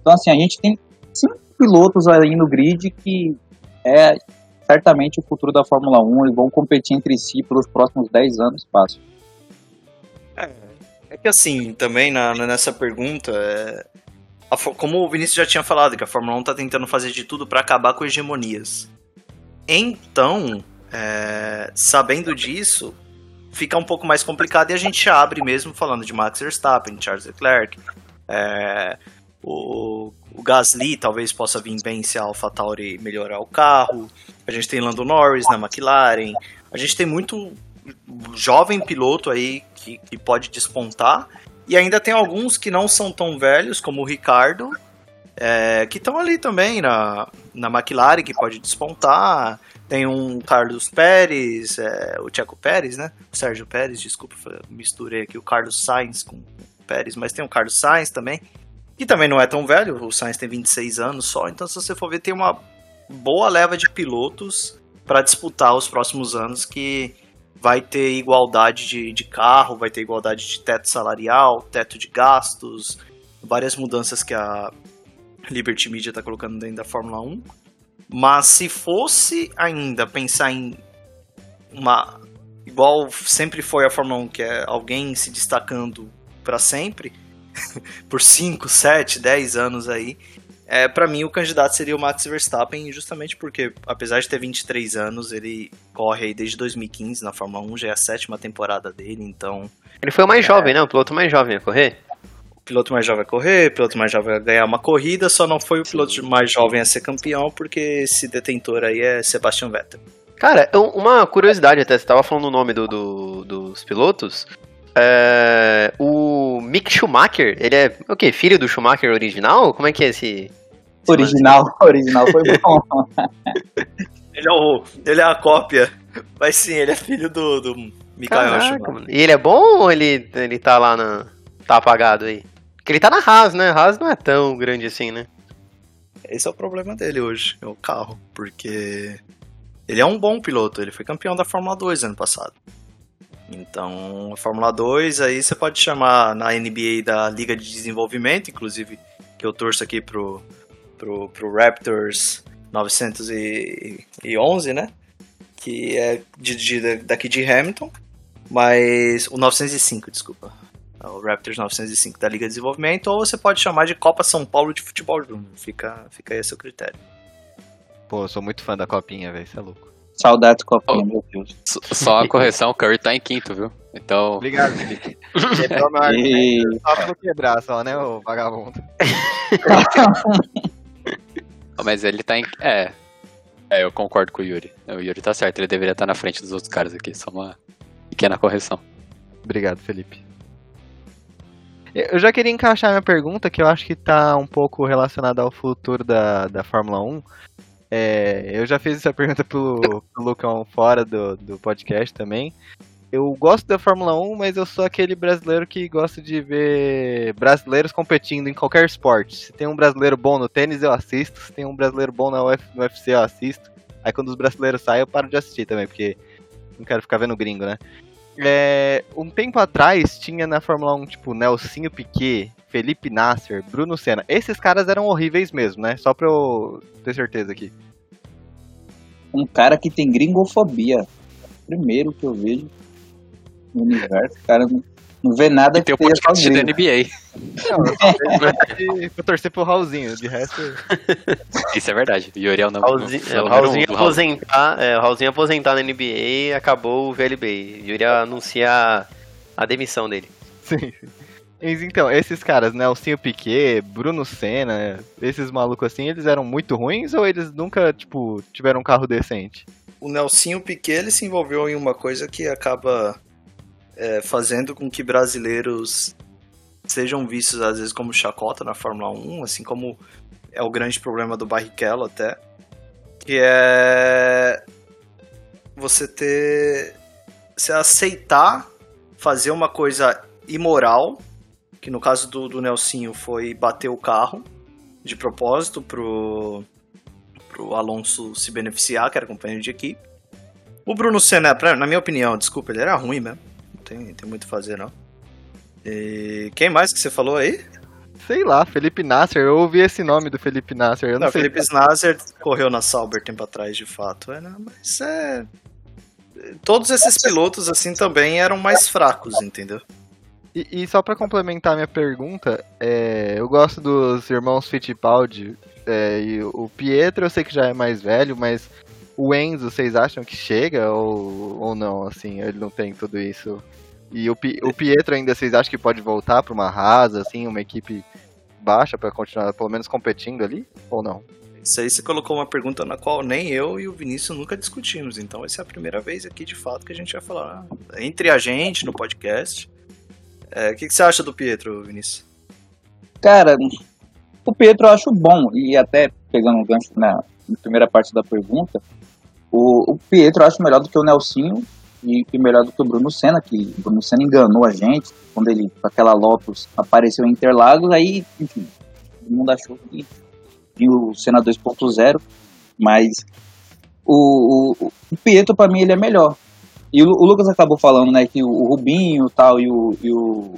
Speaker 2: Então, assim, a gente tem cinco pilotos aí no grid que é certamente o futuro da Fórmula 1 e vão competir entre si pelos próximos 10 anos, fácil.
Speaker 1: É que assim, também na, nessa pergunta, é, a como o Vinícius já tinha falado, que a Fórmula 1 tá tentando fazer de tudo para acabar com hegemonias. Então, é, sabendo disso, fica um pouco mais complicado e a gente abre mesmo falando de Max Verstappen, Charles Leclerc, é, o, o Gasly talvez possa vir bem se a AlphaTauri melhorar o carro. A gente tem Lando Norris na McLaren. A gente tem muito jovem piloto aí que, que pode despontar. E ainda tem alguns que não são tão velhos, como o Ricardo, é, que estão ali também na, na McLaren, que pode despontar. Tem um Carlos Pérez, é, o Tcheco Pérez, né? O Sérgio Pérez, desculpa, misturei aqui o Carlos Sainz com o Pérez, mas tem o Carlos Sainz também, que também não é tão velho, o Sainz tem 26 anos só, então se você for ver, tem uma boa leva de pilotos para disputar os próximos anos que vai ter igualdade de, de carro, vai ter igualdade de teto salarial, teto de gastos, várias mudanças que a Liberty Media está colocando dentro da Fórmula 1. Mas se fosse ainda pensar em uma. Igual sempre foi a Fórmula 1, que é alguém se destacando para sempre, [laughs] por 5, 7, 10 anos aí, é, para mim o candidato seria o Max Verstappen, justamente porque, apesar de ter 23 anos, ele corre aí desde 2015 na Fórmula 1, já é a sétima temporada dele, então.
Speaker 5: Ele foi o mais é... jovem, né? O piloto mais jovem a correr?
Speaker 1: piloto mais jovem a correr, o piloto mais jovem a ganhar uma corrida, só não foi o piloto mais jovem a ser campeão, porque esse detentor aí é Sebastian Vettel.
Speaker 5: Cara, uma curiosidade até, você tava falando o nome do, do dos pilotos. É, o Mick Schumacher, ele é o quê? Filho do Schumacher original? Como é que é esse.
Speaker 2: esse original, [laughs] original foi bom. [laughs]
Speaker 1: ele, é o, ele é a cópia. Mas sim, ele é filho do, do Michael Schumacher.
Speaker 5: E ele é bom ou ele, ele tá lá na. tá apagado aí? Porque ele tá na Haas, né? A Haas não é tão grande assim, né?
Speaker 1: Esse é o problema dele hoje, é o carro, porque ele é um bom piloto, ele foi campeão da Fórmula 2 ano passado. Então, a Fórmula 2 aí você pode chamar na NBA da Liga de Desenvolvimento, inclusive, que eu torço aqui pro, pro, pro Raptors 911, né? Que é de, de, daqui de Hamilton, mas o 905, desculpa. É o Raptors 905 da Liga de Desenvolvimento, ou você pode chamar de Copa São Paulo de Futebol Júnior. Fica, fica aí a seu critério.
Speaker 4: Pô, eu sou muito fã da Copinha, velho, você é louco.
Speaker 2: Saudades Copinha, oh, meu Deus.
Speaker 3: Só a correção, o Curry tá em quinto, viu? Então.
Speaker 4: Obrigado, Felipe. Quebrou meu [laughs] argumento. Só pra quebrar, só, né, ô vagabundo? [laughs]
Speaker 3: Mas ele tá em. É. É, eu concordo com o Yuri. O Yuri tá certo, ele deveria estar na frente dos outros caras aqui. Só uma pequena correção.
Speaker 4: Obrigado, Felipe. Eu já queria encaixar minha pergunta, que eu acho que está um pouco relacionada ao futuro da, da Fórmula 1. É, eu já fiz essa pergunta pro, pro Lucão fora do, do podcast também. Eu gosto da Fórmula 1, mas eu sou aquele brasileiro que gosta de ver brasileiros competindo em qualquer esporte. Se tem um brasileiro bom no tênis, eu assisto. Se tem um brasileiro bom no UFC, eu assisto. Aí quando os brasileiros saem, eu paro de assistir também, porque não quero ficar vendo gringo, né? É, um tempo atrás tinha na Fórmula 1, tipo, Nelsinho Piquet, Felipe Nasser, Bruno Senna. Esses caras eram horríveis mesmo, né? Só pra eu ter certeza aqui.
Speaker 2: Um cara que tem gringofobia. Primeiro que eu vejo no universo, cara não não vê nada que
Speaker 3: tem o podcast da NBA.
Speaker 4: Não, eu vou [laughs] torcer pro Raulzinho, de resto.
Speaker 3: Isso é verdade. O Yuri é o
Speaker 5: nome Raulzinho, é, o Raulzinho aposentar, é, o Raulzinho aposentar na NBA e acabou o VLB. O Yuri anuncia a demissão dele.
Speaker 4: Sim. Então, esses caras, né, o Piquet, Bruno Senna, esses malucos assim, eles eram muito ruins ou eles nunca, tipo, tiveram um carro decente?
Speaker 1: O Nelsinho Piquet, ele se envolveu em uma coisa que acaba é, fazendo com que brasileiros sejam vistos às vezes como chacota na Fórmula 1, assim como é o grande problema do Barrichello até, que é você ter você aceitar fazer uma coisa imoral, que no caso do, do Nelsinho foi bater o carro de propósito pro, pro Alonso se beneficiar, que era companheiro de equipe. O Bruno Senna, na minha opinião, desculpa, ele era ruim mesmo tem, tem muito a fazer, não. E quem mais que você falou aí?
Speaker 4: Sei lá, Felipe Nasser. Eu ouvi esse nome do Felipe Nasser. Eu não, não sei.
Speaker 1: Felipe Nasser correu na Sauber tempo atrás, de fato. É, né? Mas é. Todos esses pilotos, assim, também eram mais fracos, entendeu?
Speaker 4: E, e só para complementar minha pergunta, é, eu gosto dos irmãos Fittipaldi. É, e o Pietro eu sei que já é mais velho, mas o Enzo, vocês acham que chega ou, ou não? Assim, ele não tem tudo isso. E o, o Pietro ainda, vocês acham que pode voltar pra uma rasa, assim, uma equipe baixa pra continuar pelo menos competindo ali? Ou não?
Speaker 1: Isso aí você colocou uma pergunta na qual nem eu e o Vinícius nunca discutimos. Então essa é a primeira vez aqui de fato que a gente vai falar entre a gente no podcast. É, O que, que você acha do Pietro, Vinícius?
Speaker 2: Cara, o Pietro eu acho bom, e até pegando um gancho na, na primeira parte da pergunta, o, o Pietro eu acho melhor do que o Nelsinho e, e melhor do que o Bruno Senna, que o Bruno Senna enganou a gente quando ele, com aquela Lotus, apareceu em Interlagos, aí, enfim, todo mundo achou que viu o Senna 2.0, mas o, o, o Pietro pra mim ele é melhor. E o, o Lucas acabou falando, né, que o, o Rubinho tal, e o, e o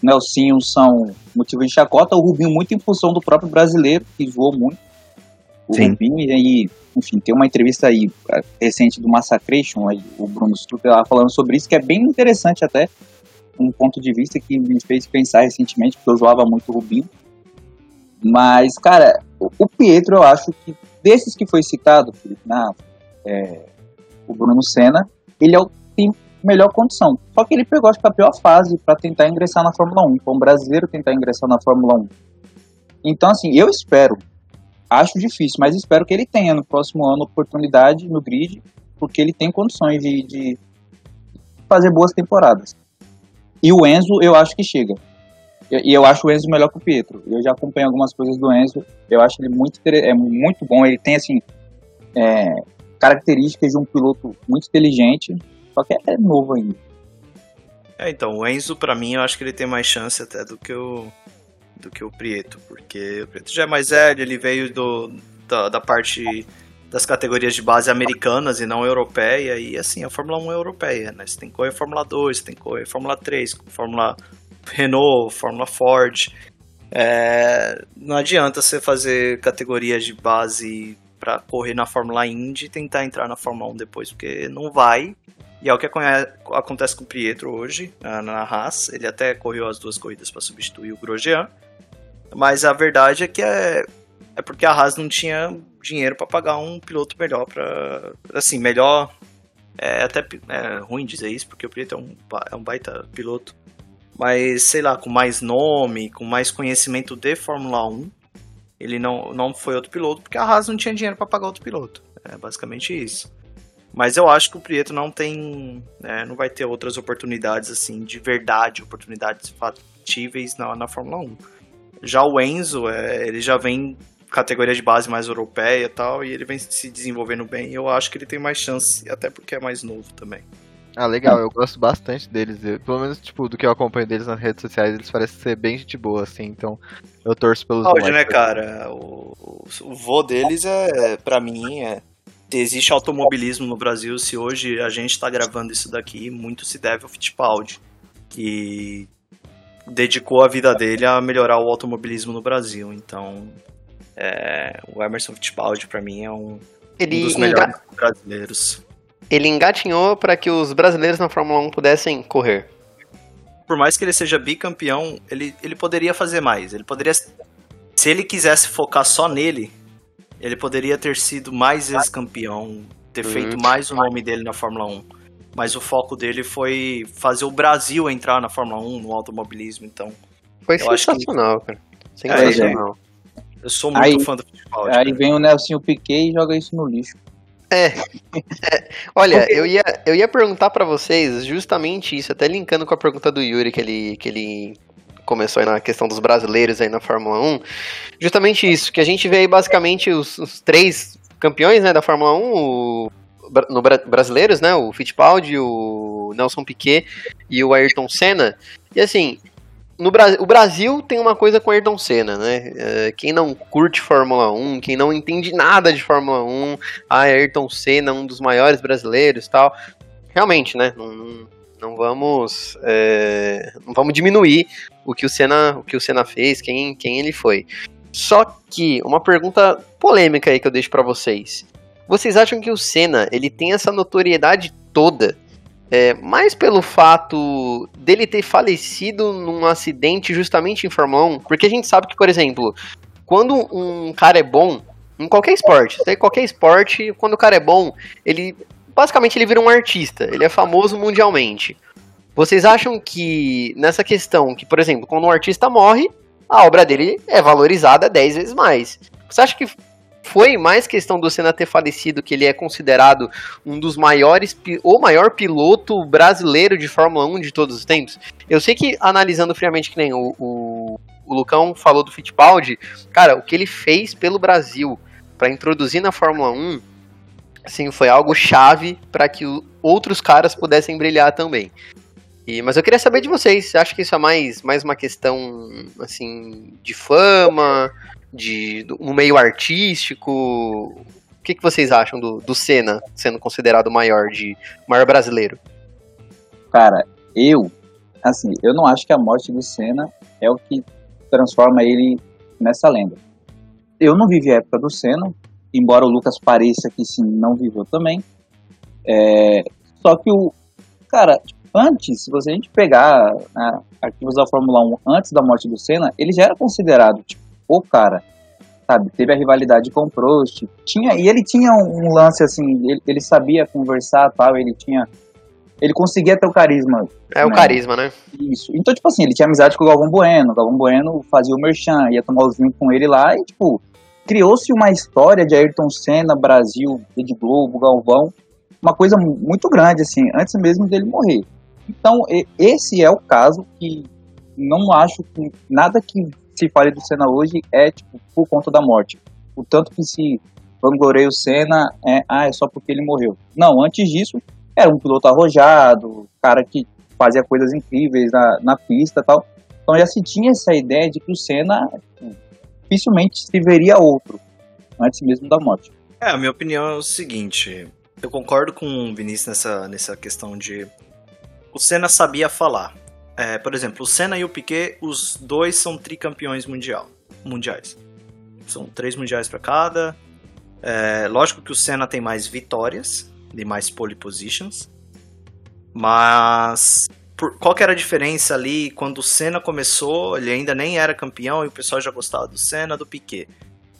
Speaker 2: Nelsinho são motivo de chacota, o Rubinho muito em função do próprio brasileiro, que zoou muito. O
Speaker 1: Sim.
Speaker 2: Rubinho, e aí, enfim, tem uma entrevista aí eh, recente do Massacration, aí, o Bruno Strucker lá falando sobre isso, que é bem interessante até, um ponto de vista que me fez pensar recentemente, porque eu zoava muito o Rubinho. Mas, cara, o, o Pietro, eu acho que, desses que foi citado, Felipe, na, é, o Bruno Senna, ele é o tem melhor condição. Só que ele pegou, acho que a pior fase para tentar ingressar na Fórmula 1. Foi um brasileiro tentar ingressar na Fórmula 1. Então, assim, eu espero, acho difícil, mas espero que ele tenha no próximo ano oportunidade no grid, porque ele tem condições de, de fazer boas temporadas. E o Enzo, eu acho que chega. E eu acho o Enzo melhor que o Pietro. Eu já acompanho algumas coisas do Enzo. Eu acho ele muito, é muito bom. Ele tem, assim, é, características de um piloto muito inteligente, só que é novo ainda.
Speaker 1: É, então, o Enzo, pra mim, eu acho que ele tem mais chance até do que o do que o Prieto, porque o Prieto já é mais velho, ele veio do, da, da parte das categorias de base americanas e não europeia, e assim, a Fórmula 1 é europeia, né? Você tem que correr Fórmula 2, você tem que correr Fórmula 3, Fórmula Renault, Fórmula Ford. É, não adianta você fazer categorias de base pra correr na Fórmula Indy e tentar entrar na Fórmula 1 depois, porque não vai, e é o que acontece com o Pietro hoje, na, Haas. Ele até correu as duas corridas para substituir o Grosjean. Mas a verdade é que é, é porque a Haas não tinha dinheiro para pagar um piloto melhor para assim, melhor é até é ruim dizer isso, porque o Pietro é um, é um baita piloto. Mas, sei lá, com mais nome, com mais conhecimento de Fórmula 1, ele não, não foi outro piloto, porque a Haas não tinha dinheiro para pagar outro piloto. É basicamente isso. Mas eu acho que o Prieto não tem. é, não vai ter outras oportunidades, assim, de verdade, oportunidades factíveis na, na Fórmula 1. Já o Enzo, é, ele já vem categoria de base mais europeia e tal, e ele vem se desenvolvendo bem. Eu acho que ele tem mais chance, até porque é mais novo também.
Speaker 4: Ah, legal, eu gosto bastante deles. Eu- pelo menos, tipo, do que eu acompanho deles nas redes sociais, eles parecem ser bem gente boa, assim, então eu torço pelos
Speaker 1: Hoje,
Speaker 4: moleques.
Speaker 1: né, cara? O, o, o vô deles é, pra mim, é. Se existe automobilismo no Brasil, se hoje a gente tá gravando isso daqui, muito se deve ao Fittipaldi, que dedicou a vida dele a melhorar o automobilismo no Brasil. Então, é, o Emerson Fittipaldi, pra mim, é um, um
Speaker 5: Ele,
Speaker 1: dos
Speaker 5: enga-
Speaker 1: melhores brasileiros.
Speaker 5: Ele engatinhou para que os brasileiros na Fórmula 1 pudessem correr.
Speaker 1: por mais que ele seja bicampeão, ele, ele poderia fazer mais. Ele poderia. Se ele quisesse focar só nele, ele poderia ter sido mais ex-campeão, ter
Speaker 5: Uhum.
Speaker 1: feito mais o nome dele na Fórmula 1. Mas o foco dele foi fazer o Brasil entrar na Fórmula 1, no automobilismo. Então,
Speaker 5: Foi
Speaker 1: Eu acho que-
Speaker 5: sensacional, cara.
Speaker 1: É,
Speaker 5: Sensacional.
Speaker 1: eu sou muito
Speaker 2: Aí-
Speaker 1: fã do futebol.
Speaker 2: Aí vem o Nelsinho Piquet e joga isso no lixo.
Speaker 5: Olha, eu ia, eu ia perguntar pra vocês justamente isso, até linkando com a pergunta do Yuri que ele, que ele começou aí na questão dos brasileiros aí na Fórmula 1. Justamente isso, que a gente vê aí basicamente os, os três campeões né, da Fórmula 1, o, no, bra- brasileiros, né? O Fittipaldi, o Nelson Piquet e o Ayrton Senna. E assim, no Bra o Brasil tem uma coisa com Ayrton Senna, né? Eh, quem não curte Fórmula 1, quem não entende nada de Fórmula 1, ah, Ayrton Senna, um dos maiores brasileiros tal. Realmente, né? Não, não, não vamos. é, não vamos diminuir o que o Senna, o que o Senna fez, quem, quem ele foi. Só que, uma pergunta polêmica aí que eu deixo pra vocês. Vocês acham que o Senna ele tem essa notoriedade toda é, mais pelo fato dele ter falecido num acidente justamente em Fórmula 1? Porque a gente sabe que, por exemplo, quando um cara é bom, Em qualquer esporte. Em qualquer esporte, quando o cara é bom, ele. Basicamente ele vira um artista. Ele é famoso mundialmente. Vocês acham que nessa questão, que, por exemplo, quando um artista morre, a obra dele é valorizada 10 vezes mais. Você acha que foi mais questão do Senna ter falecido que ele é considerado um dos maiores, ou maior piloto brasileiro de Fórmula 1 de todos os tempos? Eu sei que, analisando friamente, que nem o, o, o Lucão falou do Fittipaldi, cara, o que ele fez pelo Brasil para introduzir na Fórmula 1, assim, foi algo chave para que outros caras pudessem brilhar também. E, mas eu queria saber de vocês, você acha que isso é mais, mais uma questão, assim, de fama, de um meio artístico? O que, que vocês acham do, do Senna sendo considerado o maior, de, maior brasileiro?
Speaker 2: Cara, eu, assim, eu não acho que a morte do Senna é o que transforma ele nessa lenda. Eu não vivi a época do Senna, embora o Lucas pareça que sim, não viveu também. É, só que o. Cara, antes, se você a gente pegar né, arquivos da Fórmula 1 antes da morte do Senna, ele já era considerado, tipo, o cara. Sabe, teve a rivalidade com o Prost. Tinha, e ele tinha um, lance assim, ele, ele sabia conversar tal, ele tinha ele conseguia ter o carisma.
Speaker 5: É né? o carisma, né?
Speaker 2: Isso. Então, tipo assim, ele tinha amizade com o Galvão Bueno. O Galvão Bueno fazia o merchan, ia tomar os vinhos com ele lá e, tipo, criou-se uma história de Ayrton Senna, Brasil, Rede Globo, Galvão. Uma coisa muito grande, assim, antes mesmo dele morrer. Então, esse é o caso que não acho que nada que se fale do Senna hoje é, tipo, por conta da morte. O tanto que se vangloreia o Senna é, ah, é só porque ele morreu. Não, antes disso, era um piloto arrojado, cara que fazia coisas incríveis na, na pista tal. Então já se tinha essa ideia de que o Senna dificilmente se veria outro, antes mesmo da morte.
Speaker 1: É, a minha opinião é o seguinte, eu concordo com o Vinícius nessa, nessa questão de o Senna sabia falar. É, por exemplo, o Senna e o Piquet, os dois são tricampeões mundial, mundiais. São três mundiais para cada. É, lógico que o Senna tem mais vitórias, de mais pole positions. Mas por, qual que era a diferença ali quando o Senna começou, ele ainda nem era campeão e o pessoal já gostava do Senna, do Piquet.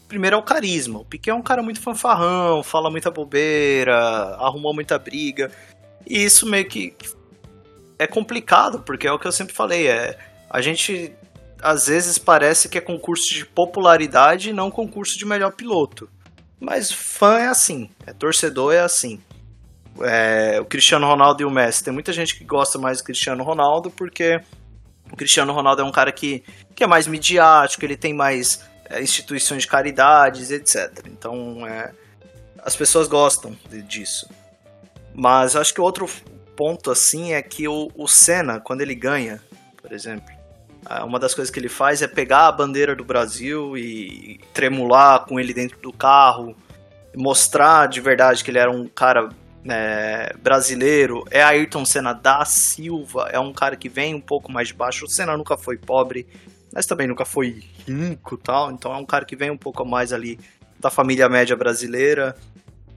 Speaker 1: Primeiro é o carisma. O Piquet é um cara muito fanfarrão, fala muita bobeira, arrumou muita briga. E isso meio que é complicado, porque é o que eu sempre falei, é a gente às vezes parece que é concurso de popularidade e não concurso de melhor piloto. Mas fã é assim, é torcedor é assim é, o Cristiano Ronaldo e o Messi. Tem muita gente que gosta mais do Cristiano Ronaldo porque o Cristiano Ronaldo é um cara que, que é mais midiático, ele tem mais é, instituições de caridades, etc. Então, é, as pessoas gostam de, disso. Mas acho que outro ponto assim é que o, o Senna, quando ele ganha, por exemplo, uma das coisas que ele faz é pegar a bandeira do Brasil e tremular com ele dentro do carro, mostrar de verdade que ele era um cara é, brasileiro é Ayrton Senna da Silva, é um cara que vem um pouco mais de baixo. O Senna nunca foi pobre, mas também nunca foi rico tal, então é um cara que vem um pouco mais ali da família média brasileira.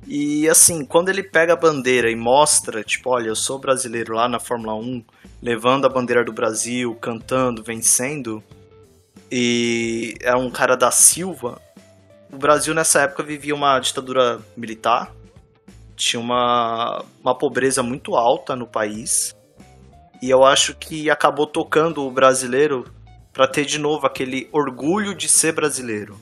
Speaker 1: E assim, quando ele pega a bandeira e mostra, tipo, olha, eu sou brasileiro lá na Fórmula 1, levando a bandeira do Brasil, cantando, vencendo, e é um cara da Silva. O Brasil nessa época vivia uma ditadura militar, tinha uma, uma pobreza muito alta no país. E eu acho que acabou tocando o brasileiro para ter de novo aquele orgulho de ser brasileiro.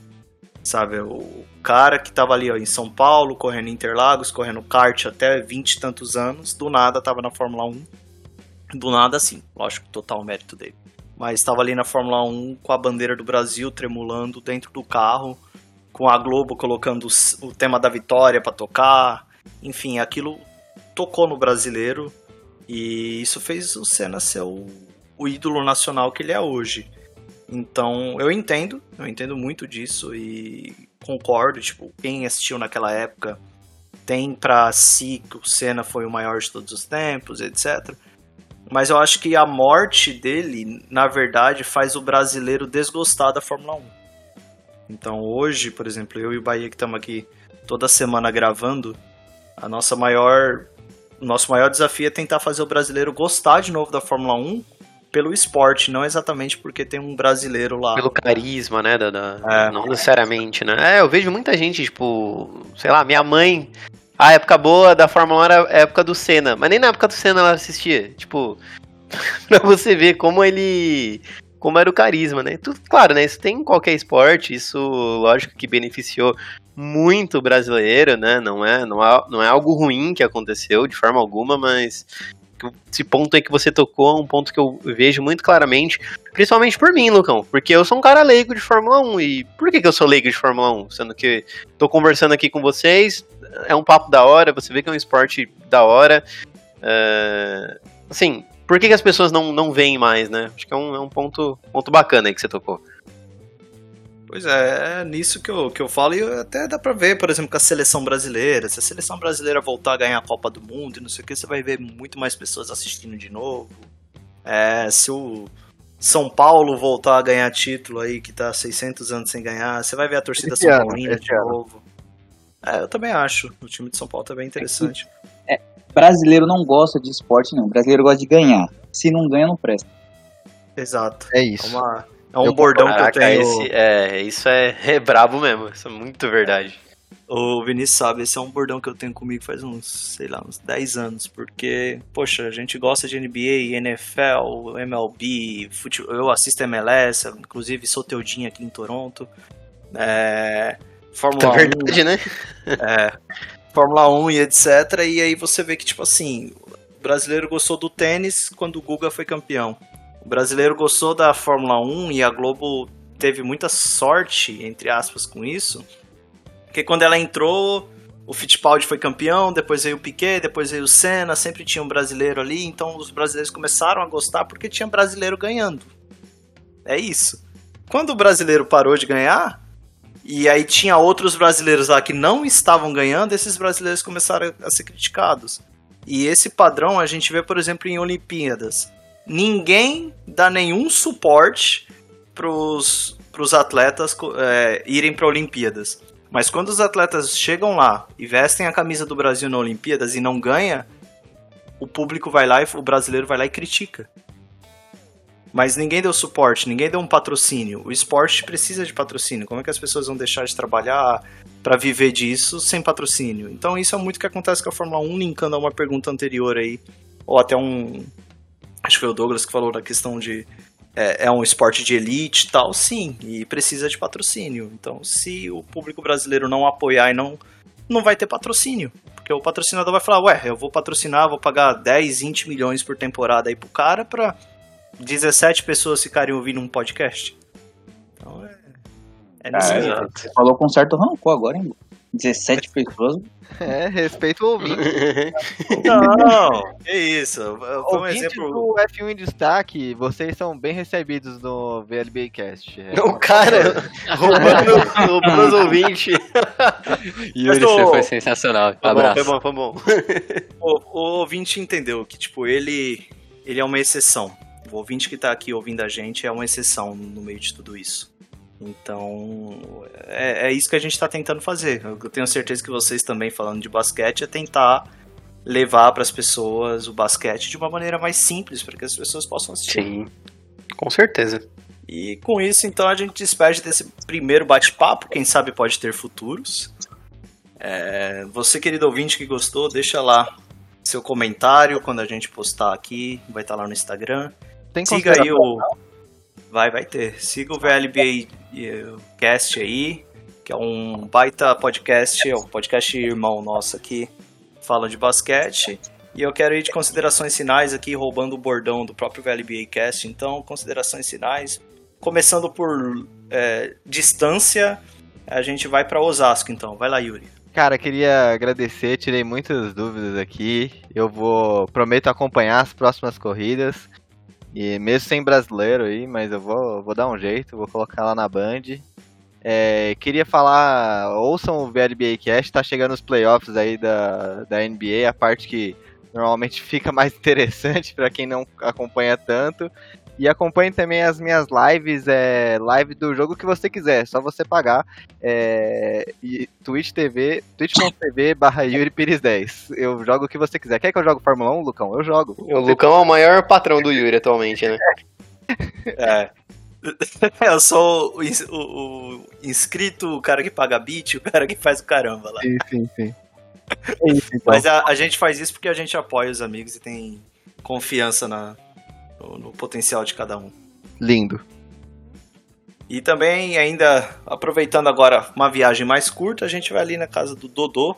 Speaker 1: Sabe, o cara que tava ali ó, em São Paulo, correndo Interlagos, correndo kart até 20 e tantos anos, do nada tava na Fórmula 1. Do nada, sim, lógico, total mérito dele. Mas estava ali na Fórmula 1 com a bandeira do Brasil tremulando dentro do carro, com a Globo colocando o tema da vitória para tocar, enfim, aquilo tocou no brasileiro e isso fez o Senna ser o, o ídolo nacional que ele é hoje. Então, eu entendo, eu entendo muito disso e concordo, tipo, quem assistiu naquela época tem pra si que o Senna foi o maior de todos os tempos, etc. Mas eu acho que a morte dele, na verdade, faz o brasileiro desgostar da Fórmula 1. Então hoje, por exemplo, eu e o Bahia que estamos aqui toda semana gravando, a nossa maior, nosso maior desafio é tentar fazer o brasileiro gostar de novo da Fórmula 1 pelo esporte, não exatamente porque tem um brasileiro lá.
Speaker 5: Pelo carisma, né? Da, da-
Speaker 1: É.
Speaker 5: Não necessariamente, né? É, eu vejo muita gente, tipo, sei lá, minha mãe. A época boa da Fórmula 1 era a época do Senna. Mas nem na época do Senna ela assistia. Tipo, [laughs] pra você ver como ele. Como era o carisma, né? Tudo, claro, né? Isso tem em qualquer esporte. Isso, lógico, que beneficiou muito o brasileiro, né? Não é, não é, não é algo ruim que aconteceu de forma alguma, mas esse ponto aí que você tocou é um ponto que eu vejo muito claramente, principalmente por mim, Lucão, porque eu sou um cara leigo de Fórmula 1, e por que, que eu sou leigo de Fórmula 1? Sendo que tô conversando aqui com vocês, é um papo da hora, você vê que é um esporte da hora, é, assim, por que, que as pessoas não, não veem mais, né? Acho que é um, é um ponto, ponto bacana aí que você tocou.
Speaker 1: Pois é, é nisso que eu, que eu falo, e até dá pra ver, por exemplo, com a seleção brasileira. Se a seleção brasileira voltar a ganhar a Copa do Mundo e não sei o que, você vai ver muito mais pessoas assistindo de novo. É, se o São Paulo voltar a ganhar título aí, que tá há 600 anos sem ganhar, você vai ver a torcida
Speaker 4: Esse
Speaker 1: São Paulina de
Speaker 4: ano.
Speaker 1: novo. É, eu também acho. O time de São Paulo tá bem interessante.
Speaker 2: Brasileiro não gosta de esporte, não. Brasileiro gosta de ganhar. Se não ganha, não presta.
Speaker 1: Exato.
Speaker 4: É
Speaker 1: É,
Speaker 4: isso.
Speaker 1: uma, é um
Speaker 4: Eu
Speaker 1: bordão que eu tenho.
Speaker 5: esse, é, isso é, [laughs] é brabo mesmo, isso é muito verdade.
Speaker 1: O Vinícius sabe, esse é um bordão que eu tenho comigo faz uns, sei lá, uns 10 anos, porque, poxa, a gente gosta de NBA, NFL, MLB, fute... eu assisto MLS, inclusive sou teudinho aqui em Toronto. É... Fórmula
Speaker 5: É
Speaker 1: 1,
Speaker 5: verdade, né?
Speaker 1: é, Fórmula 1 e etc. E aí você vê que, tipo assim, o brasileiro gostou do tênis quando o Guga foi campeão. O brasileiro gostou da Fórmula 1 e a Globo teve muita sorte, entre aspas, com isso. Porque quando ela entrou, o Fittipaldi foi campeão, depois veio o Piquet, depois veio o Senna, sempre tinha um brasileiro ali, então os brasileiros começaram a gostar porque tinha brasileiro ganhando. É isso. Quando o brasileiro parou de ganhar, e aí tinha outros brasileiros lá que não estavam ganhando, esses brasileiros começaram a ser criticados. E esse padrão a gente vê, por exemplo, em Olimpíadas. Ninguém dá nenhum suporte pros, pros atletas é, irem para Olimpíadas. Mas quando os atletas chegam lá e vestem a camisa do Brasil na Olimpíadas e não ganha, o público vai lá e o brasileiro vai lá e critica. Mas ninguém deu suporte, ninguém deu um patrocínio. O esporte precisa de patrocínio. Como é que as pessoas vão deixar de trabalhar para viver disso sem patrocínio? Então isso é muito que acontece com a Fórmula 1, linkando a uma pergunta anterior aí, ou até um acho que foi o Douglas que falou da questão de é, é um esporte de elite e tal, sim, e precisa de patrocínio. Então, se o público brasileiro não apoiar e não não vai ter patrocínio, porque o patrocinador vai falar, ué, eu vou patrocinar, vou pagar 10, 20 milhões por temporada aí pro cara pra 17 pessoas ficarem ouvindo um podcast. Então é. É nesse
Speaker 2: Ah. Você falou com certo rancor agora, hein? 17 [laughs] pessoas.
Speaker 4: É, respeito o ouvinte.
Speaker 1: Não, que isso. Foi um exemplo.
Speaker 4: do F1 em Destaque, vocês são bem recebidos no VLB Cast. É,
Speaker 5: O cara roubando, roubando [laughs] os ouvintes. [laughs]
Speaker 3: Yuri,
Speaker 1: tô-
Speaker 3: você foi sensacional.
Speaker 5: Foi bom,
Speaker 3: Abraço.
Speaker 5: foi bom, foi bom.
Speaker 1: O, o ouvinte entendeu que, tipo, ele, ele é uma exceção. O ouvinte que tá aqui ouvindo a gente é uma exceção no meio de tudo isso. Então, é, é isso que a gente tá tentando fazer. Eu tenho certeza que vocês também, falando de basquete, é tentar levar para as pessoas o basquete de uma maneira mais simples, para que as pessoas possam assistir.
Speaker 5: Sim, com certeza.
Speaker 1: E com isso, então, a gente despede desse primeiro bate-papo. Quem sabe pode ter futuros. É, você, querido ouvinte que gostou, deixa lá seu comentário quando a gente postar aqui. Vai estar lá no Instagram.
Speaker 4: Tem
Speaker 1: Siga aí o. Vai, vai ter. Siga o VLBA Cast aí, que é um baita podcast, é um podcast irmão nosso aqui, fala de basquete. E eu quero ir de considerações finais aqui, roubando o bordão do próprio VLBA Cast. Então, considerações finais. Começando por eh, distância, a gente vai para Osasco, então. Vai lá, Yuri.
Speaker 4: Cara, queria agradecer, tirei muitas dúvidas aqui. Eu vou, prometo acompanhar as próximas corridas. E mesmo sem brasileiro aí, mas eu vou, vou dar um jeito, vou colocar lá na Band. É, queria falar, ouçam o VLBA Cast, tá chegando os playoffs aí da, da NBA, a parte que normalmente [laughs] fica mais interessante para quem não acompanha tanto. E acompanhe também as minhas lives, é, live do jogo que você quiser, só você pagar. É, e Twitch TV, twitch.tv barra Yuri Pires 10. Eu jogo o que você quiser. Quer que eu jogue Fórmula 1, Lucão? Eu jogo.
Speaker 5: O Lucão é o maior patrão do Yuri atualmente, né? [laughs]
Speaker 1: É. [laughs] Eu sou o, ins- o- o inscrito, o cara que paga bit, o cara que faz o caramba lá.
Speaker 4: Sim, sim, sim. [laughs] É isso, então.
Speaker 1: Mas a, a gente faz isso porque a gente apoia os amigos e tem confiança na, no, no potencial de cada um.
Speaker 4: Lindo.
Speaker 1: E também, ainda aproveitando agora uma viagem mais curta, a gente vai ali na casa do Dodô,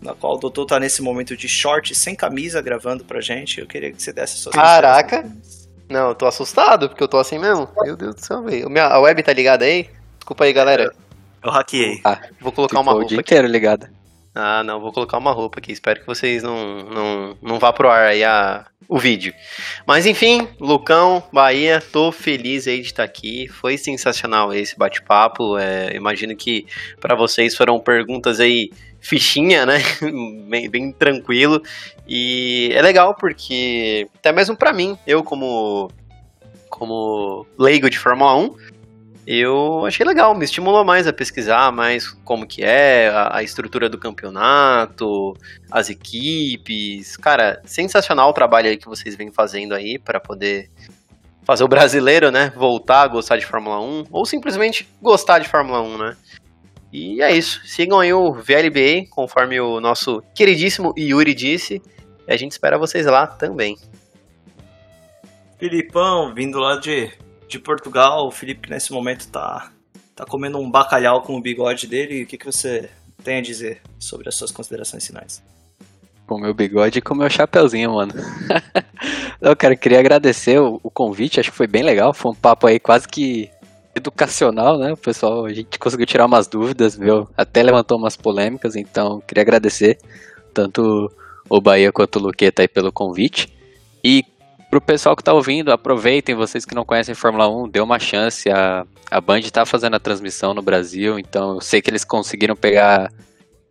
Speaker 1: na qual o Dodô tá nesse momento de short, sem camisa, gravando pra gente. Eu queria que você desse suas
Speaker 5: Caraca. Não, eu tô assustado, porque eu tô assim mesmo. Meu Deus do céu, velho. A web tá ligada aí? Desculpa aí, galera.
Speaker 1: Eu hackeei.
Speaker 5: Vou colocar uma
Speaker 3: Ficou o
Speaker 5: roupa
Speaker 3: dia
Speaker 5: aqui. Ah, não, vou colocar uma roupa aqui. Espero que vocês não, não, não vá pro ar aí a, o vídeo. Mas enfim, Lucão, Bahia, tô feliz aí de estar aqui. Foi sensacional esse bate-papo. É, imagino que para vocês foram perguntas aí fichinha, né? [laughs] bem, bem tranquilo. E é legal porque até mesmo para mim, eu como como leigo de Fórmula 1, eu achei legal, me estimulou mais a pesquisar mais como que é, a, a estrutura do campeonato, as equipes. Cara, sensacional o trabalho aí que vocês vêm fazendo aí para poder fazer o brasileiro, né, voltar a gostar de Fórmula 1 ou simplesmente gostar de Fórmula 1, né? E é isso. Sigam aí o VLBA, conforme o nosso queridíssimo Yuri disse. E a gente espera vocês lá também.
Speaker 1: Filipão, vindo lá de, de Portugal. O Felipe, nesse momento, tá, tá comendo um bacalhau com o bigode dele. O que, que você tem a dizer sobre as suas considerações finais?
Speaker 3: Com meu bigode e com meu chapeuzinho, mano. [laughs] Não, cara, queria agradecer o, o convite, acho que foi bem legal. Foi um papo aí quase que educacional, né? O pessoal, a gente conseguiu tirar umas dúvidas, viu? Até levantou umas polêmicas, então queria agradecer tanto o Bahia quanto o Luqueta aí pelo convite. E pro pessoal que tá ouvindo, aproveitem, vocês que não conhecem Fórmula 1, dê uma chance. A, a Band tá fazendo a transmissão no Brasil, então eu sei que eles conseguiram pegar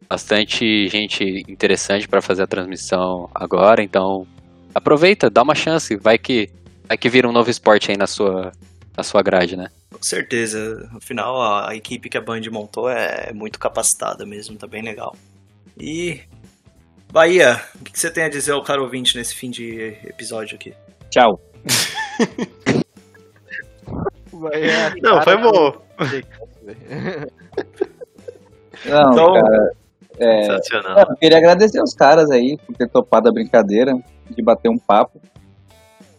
Speaker 3: bastante gente interessante para fazer a transmissão agora, então aproveita, dá uma chance, vai que vai que vira um novo esporte aí na sua na sua grade, né?
Speaker 1: Com certeza. Afinal, a, equipe que a Band montou é muito capacitada mesmo, tá bem legal. E. Bahia, o que você tem a dizer ao caro ouvinte nesse fim de episódio aqui?
Speaker 2: Tchau.
Speaker 5: Não, foi bom.
Speaker 2: Não,
Speaker 1: Então-
Speaker 2: cara, é,
Speaker 5: Sensacional.
Speaker 2: eu queria agradecer os caras aí por ter topado a brincadeira, de bater um papo.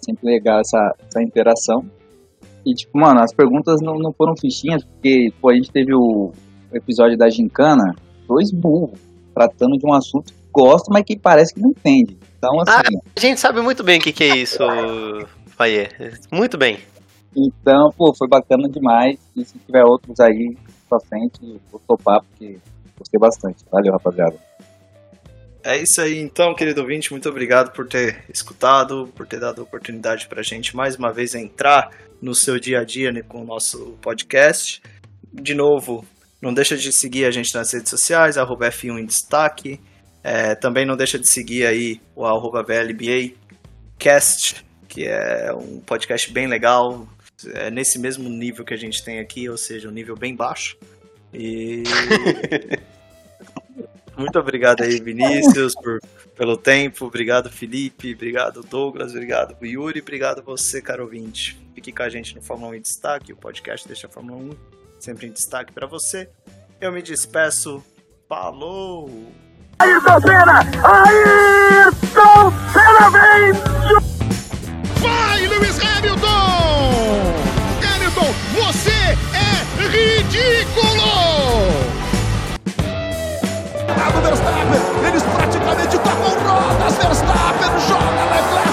Speaker 2: Sempre legal essa, essa interação. E, tipo, mano, as perguntas não, não foram fichinhas, porque, pô, a gente teve o episódio da Gincana, dois burros, tratando de um assunto gosta, mas que parece que não entende. Então, assim,
Speaker 5: A gente sabe muito bem o que, que é isso, Faye. Muito bem.
Speaker 2: então, pô, foi bacana demais. E se tiver outros aí pra frente, vou topar, porque gostei bastante. Valeu, rapaziada.
Speaker 1: É isso aí, então, querido ouvinte, muito obrigado por ter escutado, por ter dado a oportunidade pra gente mais uma vez entrar no seu dia a dia né, com o nosso podcast. De novo, não deixa de seguir a gente nas redes sociais, arroba F1 em destaque. É, também não deixa de seguir aí o arroba VLBA Cast, que é um podcast bem legal, é nesse mesmo nível que a gente tem aqui, ou seja, um nível bem baixo. E [laughs] muito obrigado aí, Vinícius, por, pelo tempo. Obrigado, Felipe. Obrigado, Douglas. Obrigado, Yuri. Obrigado você, caro ouvinte. Fique com a gente no Fórmula 1 em Destaque. O podcast deixa a Fórmula 1 sempre em destaque para você. Eu me despeço. Falou! Ayrton Senna! Ayrton Senna vem!
Speaker 6: Vai, Lewis Hamilton! Hamilton, você é ridículo! Ah, do Verstappen, eles praticamente tapam rodas, Verstappen joga Leclerc!